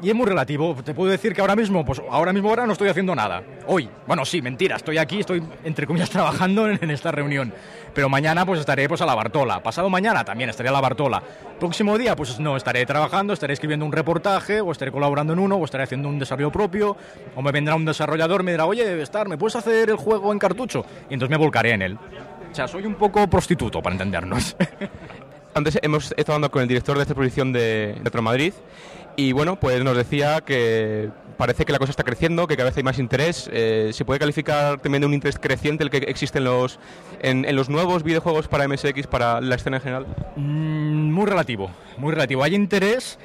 Y es muy relativo. Te puedo decir que ahora mismo, pues ahora mismo ahora no estoy haciendo nada. Hoy, bueno, sí, mentira, estoy aquí, estoy entre comillas trabajando en, en esta reunión. Pero mañana pues estaré pues a la Bartola. Pasado mañana también estaré a la Bartola. Próximo día pues no, estaré trabajando, estaré escribiendo un reportaje o estaré colaborando en uno o estaré haciendo un desarrollo propio o me vendrá un desarrollador me dirá, oye, estar, ¿me puedes hacer el juego en cartucho? Y entonces me volcaré en él. O sea, soy un poco prostituto, para entendernos. Antes hemos estado hablando con el director de esta exposición de Retro Madrid y bueno, pues nos decía que parece que la cosa está creciendo, que cada vez hay más interés. Eh, ¿Se puede calificar también de un interés creciente el que existe en los, en, los nuevos videojuegos para MSX, para la escena en general? Mm, muy relativo, muy relativo. Hay interés,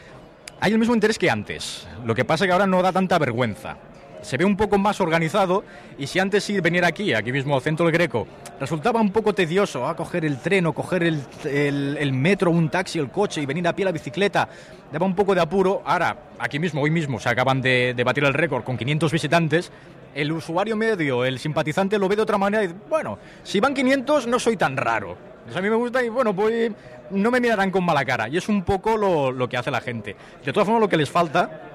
hay el mismo interés que antes. Lo que pasa es que ahora no da tanta vergüenza. Se ve un poco más organizado y si antes ir venir aquí, aquí mismo al centro del Greco, resultaba un poco tedioso, a coger el tren o coger el, metro, un taxi, el coche y venir a pie la bicicleta, daba un poco de apuro. Ahora, aquí mismo, hoy mismo, se acaban de, de batir el récord con 500 visitantes. El usuario medio, el simpatizante, lo ve de otra manera y dice, bueno, si van 500 no soy tan raro. Pues a mí me gusta y bueno, pues no me mirarán con mala cara. Y es un poco lo, lo que hace la gente. De todas formas, lo que les falta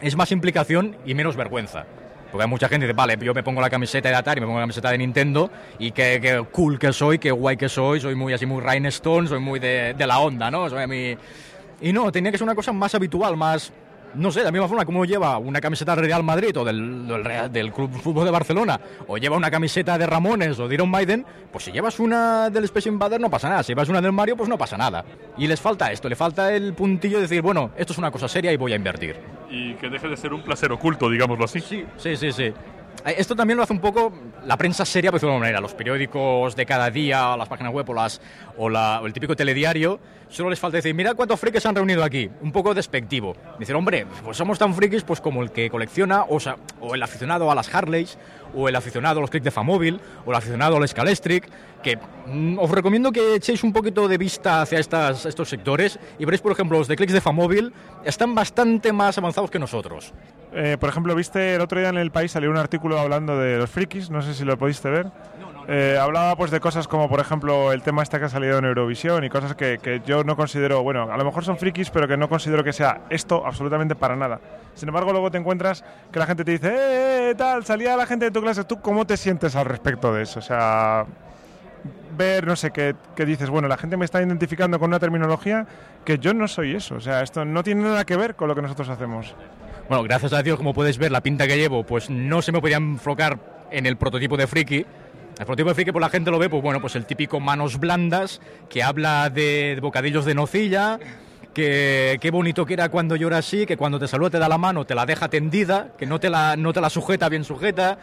es más implicación y menos vergüenza. Porque hay mucha gente que dice, vale, yo me pongo la camiseta de Atari, me pongo la camiseta de Nintendo y qué, cool que soy, qué guay que soy, soy muy así, muy Rhinestone, soy muy de, de la onda, ¿no? Soy a mí... Y no, tenía que ser una cosa más habitual, más, no sé, de la misma forma como lleva una camiseta del Real Madrid o del, del, Real- del Club Fútbol de Barcelona, o lleva una camiseta de Ramones o de Iron Maiden, pues si llevas una del Space Invader no pasa nada, si llevas una del Mario pues no pasa nada. Y les falta esto, le falta el puntillo de decir, bueno, esto es una cosa seria y voy a invertir. Y que deje de ser un placer oculto, digámoslo así. Sí, sí, sí, sí. Eh, Esto también lo hace un poco la prensa seria, decirlo de alguna manera. Los periódicos de cada día, las páginas web o, las, o, la- o el típico telediario, solo les falta decir, mira cuántos frikis se han reunido aquí. Un poco despectivo. Decir, hombre, pues somos tan frikis pues como el que colecciona, o, sea, o el aficionado a las Harleys, o el aficionado a los clics de Famóvil, o el aficionado al Scalestric, que mm, os recomiendo que echéis un poquito de vista hacia estas, estos sectores y veréis, por ejemplo, los de clics de Famóvil están bastante más avanzados que nosotros. Eh, por ejemplo, viste el otro día en el país salió un artículo hablando de los frikis, no sé si lo pudiste ver. Eh, hablaba pues de cosas como por ejemplo el tema este que ha salido en Eurovisión y cosas que, que yo no considero, bueno, a lo mejor son frikis, pero que no considero que sea esto absolutamente para nada. Sin embargo, luego te encuentras que la gente te dice, eh, eh, tal, salía la gente de tu clase, ¿tú cómo te sientes al respecto de eso? O sea, ver, no sé, que, que dices, bueno, la gente me está identificando con una terminología que yo no soy eso. O sea, esto no tiene nada que ver con lo que nosotros hacemos. Bueno, gracias a Dios, como puedes ver, la pinta que llevo, pues no se me podía enfocar en el prototipo de friki. El prototipo de friki, pues la gente lo ve, pues bueno, pues el típico manos blandas, que habla de, bocadillos de nocilla, que qué bonito que era cuando llora así, que cuando te saluda te da la mano, te la deja tendida, que no te la, no te la sujeta bien sujeta.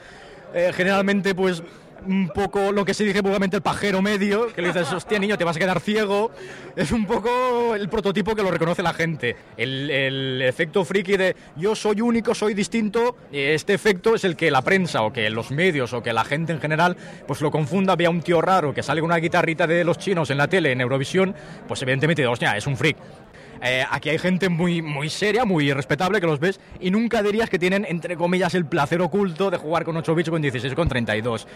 Eh, generalmente, pues un poco lo que se dice vulgarmente el pajero medio, que le dices, hostia niño, te vas a quedar ciego. Es un poco el prototipo que lo reconoce la gente. El, efecto friki de yo soy único, soy distinto, este efecto es el que la prensa o que los medios o que la gente en general pues lo confunda, vea un tío raro que sale con una guitarrita de los chinos en la tele, en Eurovisión, pues evidentemente, hostia, es un freak. Eh, aquí hay gente muy, muy seria, muy respetable que los ves y nunca dirías que tienen, entre comillas, el placer oculto de jugar con 8 bits con 16 con 32.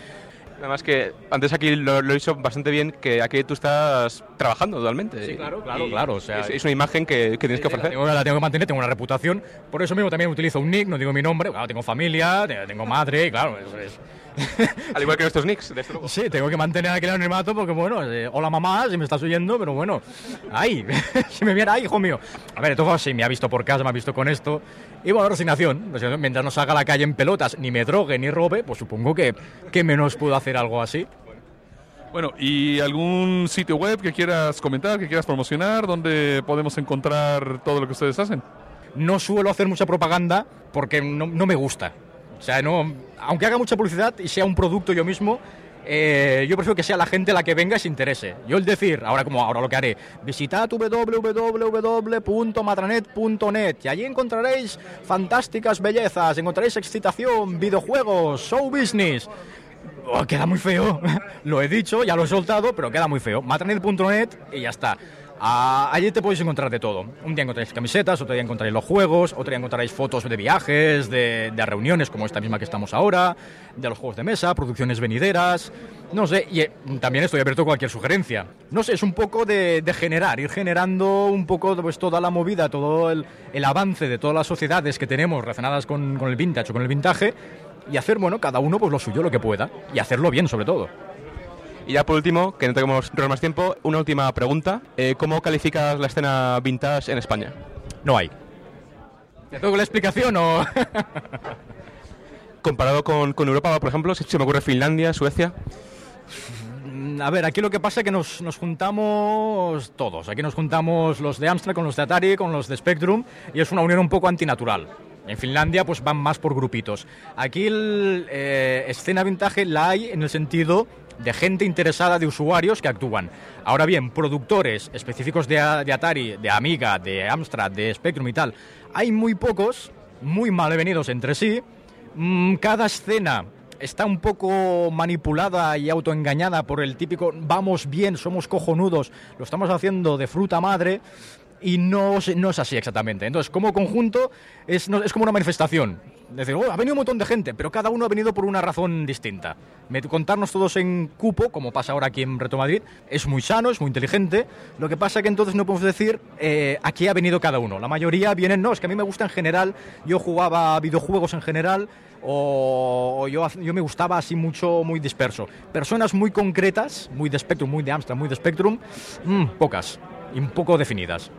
Además que antes aquí lo, lo hizo bastante bien, que aquí tú estás trabajando dualmente. Sí, claro, claro, Y claro, o sea, es, es una imagen que, que tienes que La ofrecer. tengo, la tengo que mantener, tengo una reputación. Por eso mismo también utilizo un nick, no digo mi nombre. Claro, tengo familia, te- tengo madre, y claro, eso es. Al igual que nuestros nicks, desde luego. Sí, tengo que mantener aquel anonimato porque, bueno, eh, hola mamá, si me estás oyendo, pero bueno, ay, si me viera, ay, hijo mío. A ver, de todas formas, sí, me ha visto por casa, me ha visto con esto. Y bueno, resignación. resignación. Mientras no salga a la calle en pelotas, ni me drogue, ni robe, pues supongo que, que menos puedo hacer algo así. Bueno, ¿y algún sitio web que quieras comentar, que quieras promocionar, donde podemos encontrar todo lo que ustedes hacen? no suelo hacer mucha propaganda porque no, no me gusta. O sea, no, aunque haga mucha publicidad y sea un producto yo mismo, eh, yo prefiero que sea la gente la que venga y se interese. Yo el decir, ahora como ahora lo que haré, visitad www.matranet.net y allí encontraréis fantásticas bellezas, encontraréis excitación, videojuegos, show business. Oh, queda muy feo. lo he dicho, ya lo he soltado, pero queda muy feo. Matranet.net y ya está. Ah, allí te podéis encontrar de todo. Un día encontraréis camisetas, otro día encontraréis los juegos, otro día encontraréis fotos de viajes, de, reuniones como esta misma que estamos ahora, de los juegos de mesa, producciones venideras. No sé, y eh, también estoy abierto a cualquier sugerencia. No sé, es un poco de, generar, ir generando un poco pues, toda la movida, todo el, el avance de todas las sociedades que tenemos relacionadas con, con el vintage o con el vintage y hacer, bueno, cada uno pues lo suyo, lo que pueda, y hacerlo bien sobre todo. Y ya por último, que no tenemos más tiempo, una última pregunta. Eh, ¿Cómo calificas la escena vintage en España? No hay. ¿Te tengo la explicación o...? Comparado con, con Europa, por ejemplo, si se me ocurre Finlandia, Suecia. Mm, A ver, aquí lo que pasa es que nos, nos juntamos todos. Aquí nos juntamos los de Amstrad con los de Atari, con los de Spectrum, y es una unión un poco antinatural. En Finlandia pues van más por grupitos. Aquí el, eh, escena vintage la hay en el sentido de gente interesada, de usuarios que actúan. Ahora bien, productores específicos de, Atari, de Amiga, de Amstrad, de Spectrum y tal, hay muy pocos, muy malvenidos entre sí. Mm, Cada escena está un poco manipulada y autoengañada por el típico vamos bien, somos cojonudos, lo estamos haciendo de fruta madre y no, no es así exactamente. Entonces, como conjunto, es, no- es como una manifestación. Es decir, "Oh, ha venido un montón de gente, pero cada uno ha venido por una razón distinta. Contarnos todos en cupo, como pasa ahora aquí en Reto Madrid, es muy sano, es muy inteligente. Lo que pasa que entonces no podemos decir eh, a qué ha venido cada uno. La mayoría vienen, no, es que a mí me gusta en general, yo jugaba videojuegos en general, o, yo, yo me gustaba así mucho, muy disperso. Personas muy concretas, muy de Spectrum, muy de Amstrad, muy de Spectrum, mm, pocas y un poco definidas.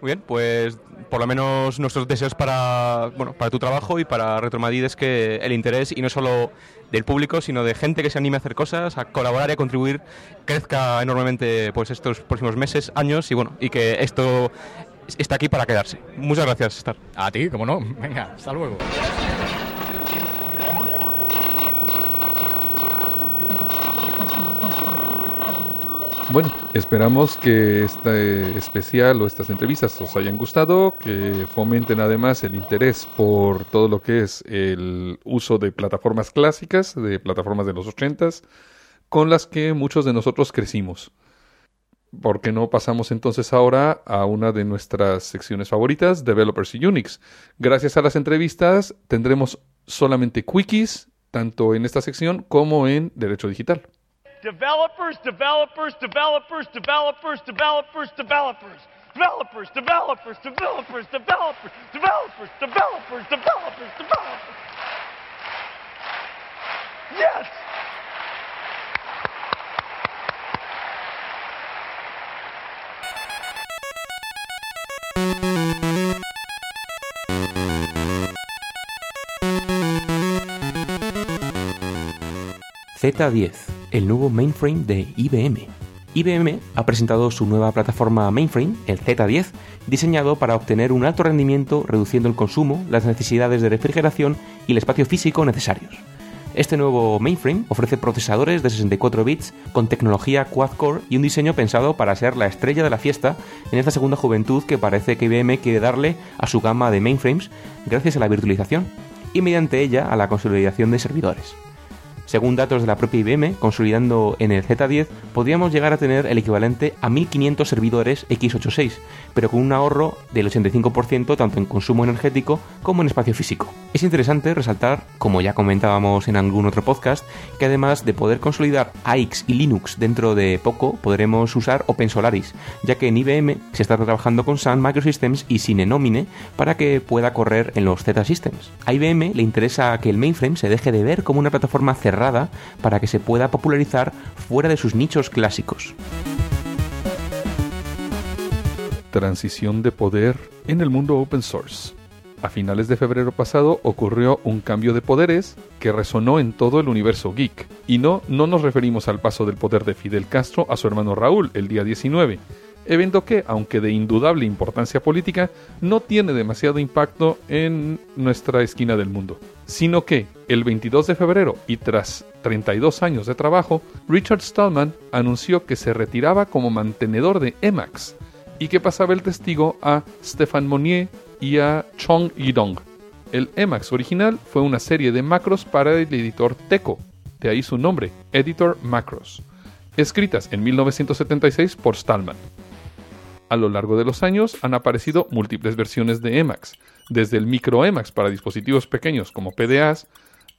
Muy bien, pues por lo menos nuestros deseos para, bueno, para tu trabajo y para Retro Madrid es que el interés, y no solo del público, sino de gente que se anime a hacer cosas, a colaborar y a contribuir, crezca enormemente pues estos próximos meses, años y bueno, y que esto está aquí para quedarse. Muchas gracias, Star. A ti, cómo no. Venga, hasta luego. Bueno, esperamos que este especial o estas entrevistas os hayan gustado, que fomenten además el interés por todo lo que es el uso de plataformas clásicas, de plataformas de los ochentas, con las que muchos de nosotros crecimos. ¿Por qué no pasamos entonces ahora a una de nuestras secciones favoritas, Developers y Unix? Gracias a las entrevistas tendremos solamente quickies, tanto en esta sección como en Derecho Digital. Developers, developers, developers, developers, developers, developers. Developers, developers, developers, developers, developers, developers, developers, developers. Yes! Z10, el nuevo mainframe de IBM. IBM ha presentado su nueva plataforma mainframe, el Z10, diseñado para obtener un alto rendimiento reduciendo el consumo, las necesidades de refrigeración y el espacio físico necesarios. Este nuevo mainframe ofrece procesadores de 64 bits con tecnología quad-core y un diseño pensado para ser la estrella de la fiesta en esta segunda juventud que parece que IBM quiere darle a su gama de mainframes gracias a la virtualización y mediante ella a la consolidación de servidores. Según datos de la propia IBM, consolidando en el Z10, podríamos llegar a tener el equivalente a 1500 servidores x86, pero con un ahorro del 85% tanto en consumo energético como en espacio físico. Es interesante resaltar, como ya comentábamos en algún otro podcast, que además de poder consolidar AIX y Linux dentro de poco, podremos usar OpenSolaris, ya que en IBM se está trabajando con Sun Microsystems y Cinenomine para que pueda correr en los Z-Systems. A IBM le interesa que el mainframe se deje de ver como una plataforma cerrada para que se pueda popularizar fuera de sus nichos clásicos. Transición de poder en el mundo open source. A finales de febrero pasado ocurrió un cambio de poderes que resonó en todo el universo geek. Y no, no nos referimos al paso del poder de Fidel Castro a su hermano Raúl el día 19, evento que, aunque de indudable importancia política, no tiene demasiado impacto en nuestra esquina del mundo, sino que el 22 de febrero y tras 32 años de trabajo, Richard Stallman anunció que se retiraba como mantenedor de Emacs y que pasaba el testigo a Stefan Monnier y a Chong Yidong. El Emacs original fue una serie de macros para el editor Teco, de ahí su nombre, Editor Macros, escritas en 1976 por Stallman. A lo largo de los años han aparecido múltiples versiones de Emacs, desde el Micro Emacs para dispositivos pequeños como PDAs,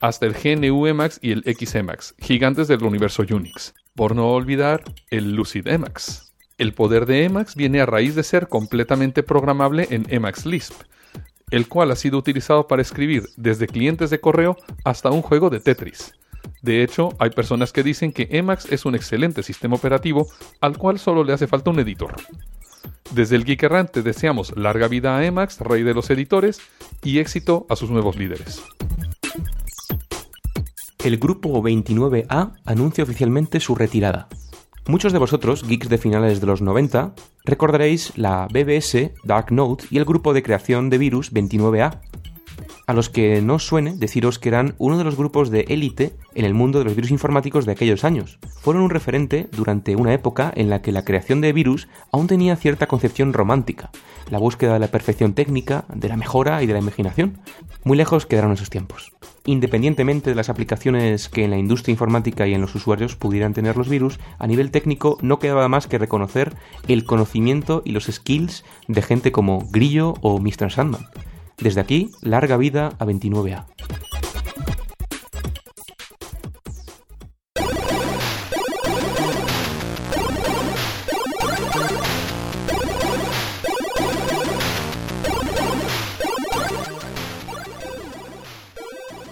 hasta el GNU Emacs y el XEmacs, gigantes del universo Unix. Por no olvidar el Lucid Emacs. El poder de Emacs viene a raíz de ser completamente programable en Emacs Lisp, el cual ha sido utilizado para escribir desde clientes de correo hasta un juego de Tetris. De hecho, hay personas que dicen que Emacs es un excelente sistema operativo al cual solo le hace falta un editor. Desde el Geek Errante deseamos larga vida a Emacs, rey de los editores, y éxito a sus nuevos líderes. El grupo 29A anuncia oficialmente su retirada. Muchos de vosotros, geeks de finales de los 90, recordaréis la BBS, Dark Note y el grupo de creación de virus 29A, a los que no suene deciros que eran uno de los grupos de élite en el mundo de los virus informáticos de aquellos años. Fueron un referente durante una época en la que la creación de virus aún tenía cierta concepción romántica, la búsqueda de la perfección técnica, de la mejora y de la imaginación. Muy lejos quedaron esos tiempos. Independientemente de las aplicaciones que en la industria informática y en los usuarios pudieran tener los virus, a nivel técnico no quedaba más que reconocer el conocimiento y los skills de gente como Grillo o Mr. Sandman. Desde aquí, larga vida a 29A.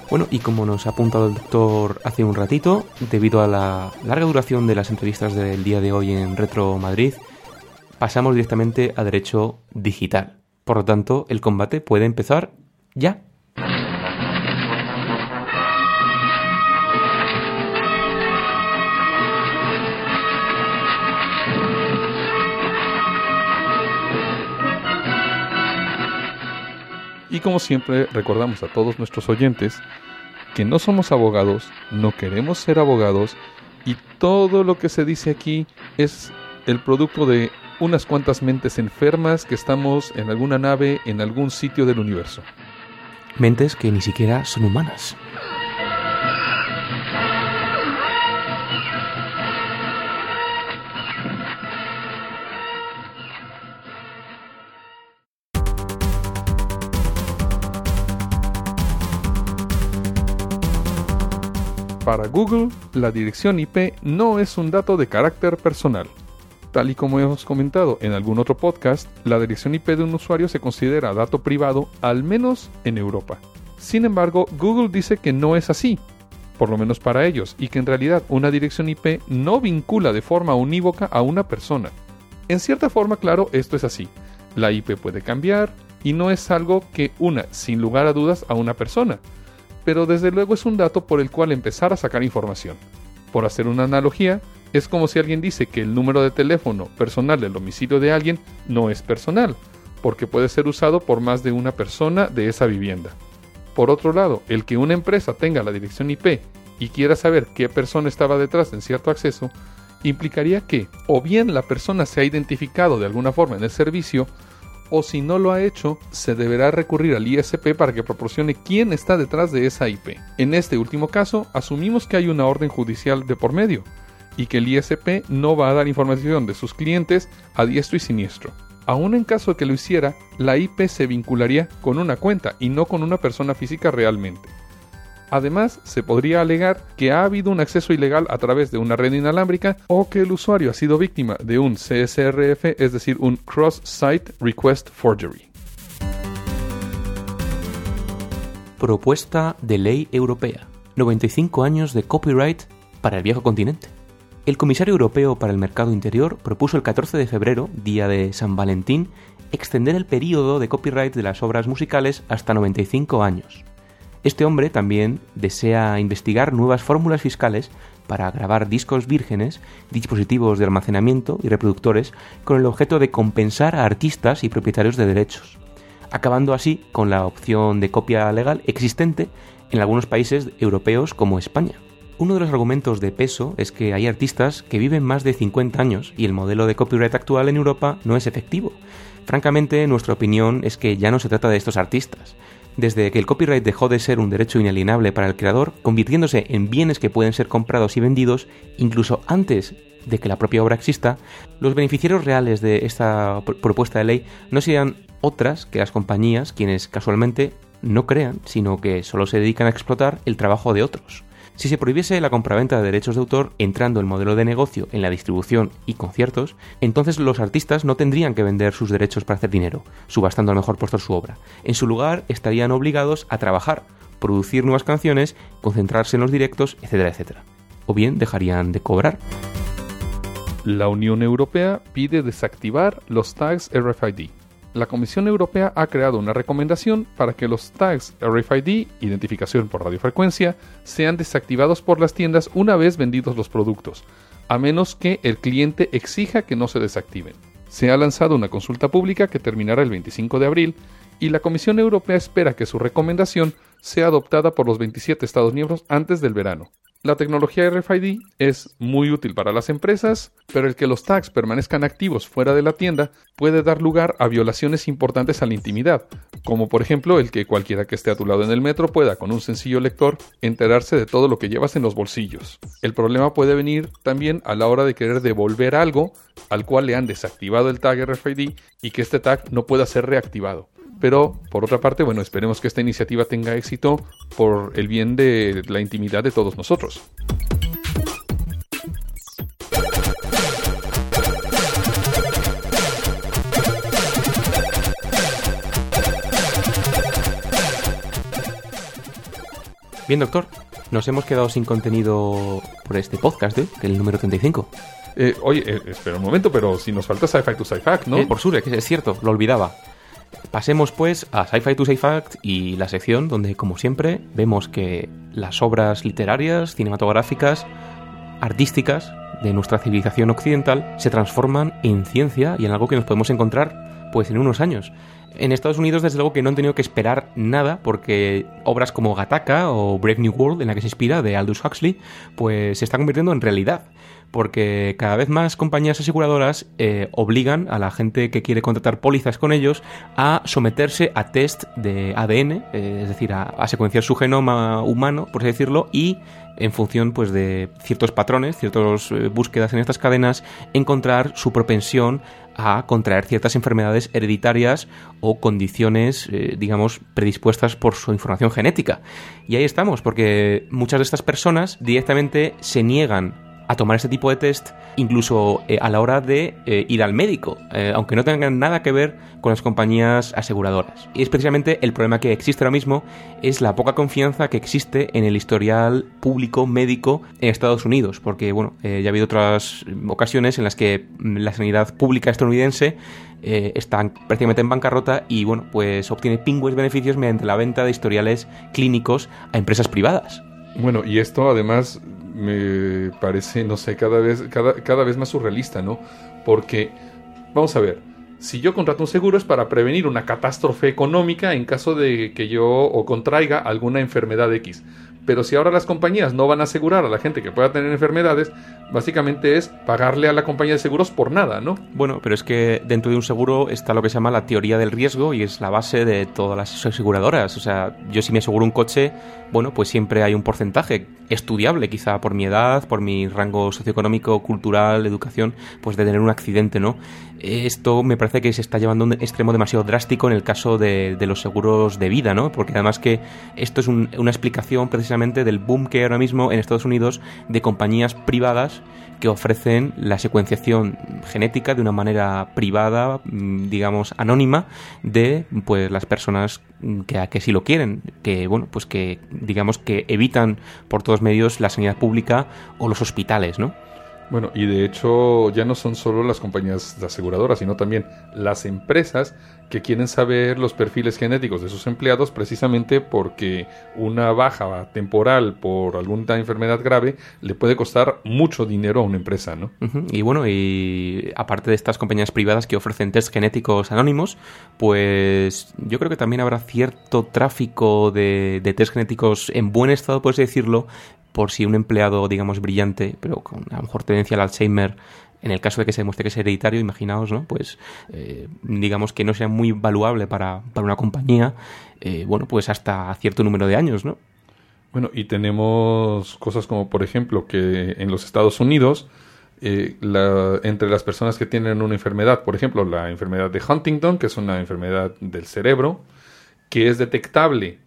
Bueno, y como nos ha apuntado el doctor hace un ratito, debido a la larga duración de las entrevistas del día de hoy en Retro Madrid, pasamos directamente a derecho digital. Por lo tanto, el combate puede empezar ya. Y como siempre, recordamos a todos nuestros oyentes que no somos abogados, no queremos ser abogados y todo lo que se dice aquí es el producto de unas cuantas mentes enfermas que estamos en alguna nave en algún sitio del universo. Mentes que ni siquiera son humanas. Para Google, la dirección IP no es un dato de carácter personal. Tal y como hemos comentado en algún otro podcast, la dirección IP de un usuario se considera dato privado, al menos en Europa. Sin embargo, Google dice que no es así, por lo menos para ellos, y que en realidad una dirección IP no vincula de forma unívoca a una persona. En cierta forma, claro, esto es así. La IP puede cambiar y no es algo que una, sin lugar a dudas, a una persona, pero desde luego es un dato por el cual empezar a sacar información. Por hacer una analogía, es como si alguien dice que el número de teléfono personal del domicilio de alguien no es personal, porque puede ser usado por más de una persona de esa vivienda. Por otro lado, el que una empresa tenga la dirección IP y quiera saber qué persona estaba detrás en cierto acceso, implicaría que o bien la persona se ha identificado de alguna forma en el servicio, o si no lo ha hecho, se deberá recurrir al ISP para que proporcione quién está detrás de esa IP. En este último caso, asumimos que hay una orden judicial de por medio y que el ISP no va a dar información de sus clientes a diestro y siniestro. Aún en caso de que lo hiciera, la IP se vincularía con una cuenta y no con una persona física realmente. Además, se podría alegar que ha habido un acceso ilegal a través de una red inalámbrica o que el usuario ha sido víctima de un CSRF, es decir, un Cross-Site Request Forgery. Propuesta de ley europea. 95 años de copyright para el viejo continente. El comisario europeo para el mercado interior propuso el 14 de febrero, día de San Valentín, extender el período de copyright de las obras musicales hasta 95 años. Este hombre también desea investigar nuevas fórmulas fiscales para grabar discos vírgenes, dispositivos de almacenamiento y reproductores con el objeto de compensar a artistas y propietarios de derechos, acabando así con la opción de copia legal existente en algunos países europeos como España. Uno de los argumentos de peso es que hay artistas que viven más de 50 años y el modelo de copyright actual en Europa no es efectivo. Francamente, nuestra opinión es que ya no se trata de estos artistas, desde que el copyright dejó de ser un derecho inalienable para el creador, convirtiéndose en bienes que pueden ser comprados y vendidos incluso antes de que la propia obra exista, los beneficiarios reales de esta propuesta de ley no serían otras que las compañías quienes casualmente no crean, sino que solo se dedican a explotar el trabajo de otros. Si se prohibiese la compraventa de derechos de autor entrando el modelo de negocio en la distribución y conciertos, entonces los artistas no tendrían que vender sus derechos para hacer dinero, subastando al mejor postor su obra. En su lugar estarían obligados a trabajar, producir nuevas canciones, concentrarse en los directos, etcétera, etcétera. O bien dejarían de cobrar. La Unión Europea pide desactivar los tags RFID la Comisión Europea ha creado una recomendación para que los tags RFID, identificación por radiofrecuencia, sean desactivados por las tiendas una vez vendidos los productos, a menos que el cliente exija que no se desactiven. Se ha lanzado una consulta pública que terminará el 25 de abril y la Comisión Europea espera que su recomendación sea adoptada por los 27 Estados miembros antes del verano. La tecnología RFID es muy útil para las empresas, pero el que los tags permanezcan activos fuera de la tienda puede dar lugar a violaciones importantes a la intimidad, como por ejemplo el que cualquiera que esté a tu lado en el metro pueda con un sencillo lector enterarse de todo lo que llevas en los bolsillos. El problema puede venir también a la hora de querer devolver algo al cual le han desactivado el tag RFID y que este tag no pueda ser reactivado. Pero, por otra parte, bueno, esperemos que esta iniciativa tenga éxito por el bien de la intimidad de todos nosotros. Bien, doctor, nos hemos quedado sin contenido por este podcast, ¿eh? que es el número 35. Eh, oye, eh, espera un momento, pero si nos falta Sci-Fi to Sci-Fact, ¿no? Eh, por sur, que es cierto, lo olvidaba. Pasemos pues a Sci-Fi to Sci-Fact y la sección donde, como siempre, vemos que las obras literarias, cinematográficas, artísticas de nuestra civilización occidental se transforman en ciencia y en algo que nos podemos encontrar pues en unos años. En Estados Unidos, desde luego que no han tenido que esperar nada, porque obras como Gattaca o Brave New World, en la que se inspira, de Aldous Huxley, pues se están convirtiendo en realidad. Porque cada vez más compañías aseguradoras eh, obligan a la gente que quiere contratar pólizas con ellos a someterse a test de ADN, eh, es decir, a, secuenciar su genoma humano, por así decirlo, y en función pues de ciertos patrones, ciertas eh, búsquedas en estas cadenas, encontrar su propensión a contraer ciertas enfermedades hereditarias o condiciones, digamos, predispuestas por su información genética. Y ahí estamos, porque muchas de estas personas directamente se niegan a tomar este tipo de test incluso eh, a la hora de eh, ir al médico, eh, aunque no tengan nada que ver con las compañías aseguradoras. Y es precisamente el problema que existe ahora mismo, es la poca confianza que existe en el historial público médico en Estados Unidos, porque bueno, ya ha habido otras ocasiones en las que mm, la sanidad pública estadounidense están prácticamente en bancarrota y bueno, pues obtiene pingües beneficios mediante la venta de historiales clínicos a empresas privadas. Bueno, y esto además me parece, no sé, cada vez, cada, cada vez más surrealista, ¿no? Porque, vamos a ver, si yo contrato un seguro es para prevenir una catástrofe económica en caso de que yo o contraiga alguna enfermedad X. Pero si ahora las compañías no van a asegurar a la gente que pueda tener enfermedades, básicamente es pagarle a la compañía de seguros por nada, ¿no? Bueno, pero es que dentro de un seguro está lo que se llama la teoría del riesgo y es la base de todas las aseguradoras. O sea, yo si me aseguro un coche, bueno, pues siempre hay un porcentaje estudiable, quizá por mi edad, por mi rango socioeconómico, cultural, educación, pues de tener un accidente, ¿no? Esto me parece que se está llevando a un extremo demasiado drástico en el caso de, los seguros de vida, ¿no? Porque además que esto es un- una explicación precisamente del boom que hay ahora mismo en Estados Unidos de compañías privadas que ofrecen la secuenciación genética de una manera privada, mm, digamos, anónima, de pues las personas que, que sí lo quieren, que bueno, pues que digamos que evitan por todos medios la sanidad pública o los hospitales, ¿no? Bueno, y de hecho ya no son solo las compañías aseguradoras, sino también las empresas que quieren saber los perfiles genéticos de sus empleados precisamente porque una baja temporal por alguna enfermedad grave le puede costar mucho dinero a una empresa, ¿no? Y bueno, y aparte de estas compañías privadas que ofrecen test genéticos anónimos, pues yo creo que también habrá cierto tráfico de, de test genéticos en buen estado, por decirlo, por si un empleado, digamos, brillante, pero con a lo mejor tendencia al Alzheimer, en el caso de que se demuestre que es hereditario, imaginaos, ¿no? Pues eh, digamos que no sea muy valuable para, para una compañía, eh, bueno, pues hasta cierto número de años, ¿no? Bueno, y tenemos cosas como, por ejemplo, que en los Estados Unidos, eh, la- entre las personas que tienen una enfermedad, por ejemplo, la enfermedad de Huntington, que es una enfermedad del cerebro, que es detectable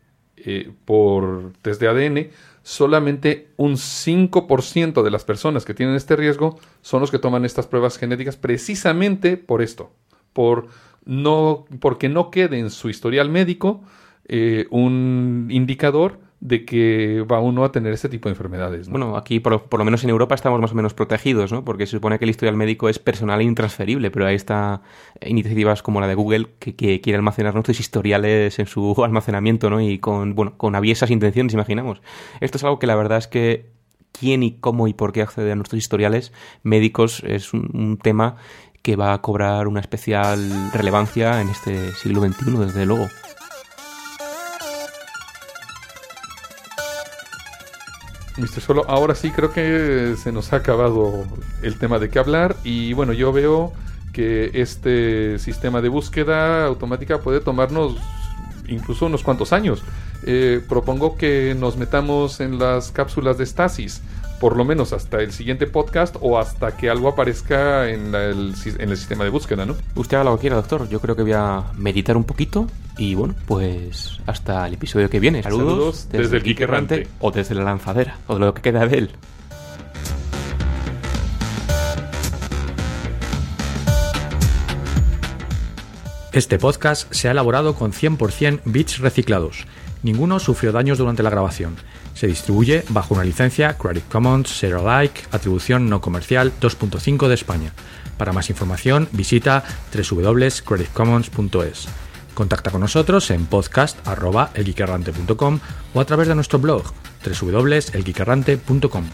eh, por test de ADN, solamente un 5% de las personas que tienen este riesgo son los que toman estas pruebas genéticas precisamente por esto, por no, porque no quede en su historial médico eh, un indicador de que va uno a tener este tipo de enfermedades. ¿no? Bueno, aquí por, por lo menos en Europa estamos más o menos protegidos, ¿no? Porque se supone que el historial médico es personal e intransferible, pero ahí está iniciativas como la de Google que, que quiere almacenar nuestros historiales en su almacenamiento, ¿no? Y con, bueno, con aviesas intenciones, imaginamos. Esto es algo que la verdad es que quién y cómo y por qué accede a nuestros historiales médicos es un, un tema que va a cobrar una especial relevancia en este siglo XXI, desde luego. Mr. Solo, ahora sí creo que se nos ha acabado el tema de qué hablar y bueno, yo veo que este sistema de búsqueda automática puede tomarnos incluso unos cuantos años. Eh, propongo que nos metamos en las cápsulas de estasis, por lo menos hasta el siguiente podcast o hasta que algo aparezca en, la- el, si- en el sistema de búsqueda, ¿no? Usted haga lo que quiera, doctor. Yo creo que voy a meditar un poquito y bueno, pues hasta el episodio que viene. Saludos, Saludos desde el Geek Errante. o desde la lanzadera o de lo que queda de él. Este podcast se ha elaborado con 100% bits reciclados. Ninguno sufrió daños durante la grabación. Se distribuye bajo una licencia Creative Commons Share Alike, atribución no comercial 2.5 de España. Para más información visita www.creativecommons.es. Contacta con nosotros en podcast.elgeekerrante.com o a través de nuestro blog www.elgeekerrante.com.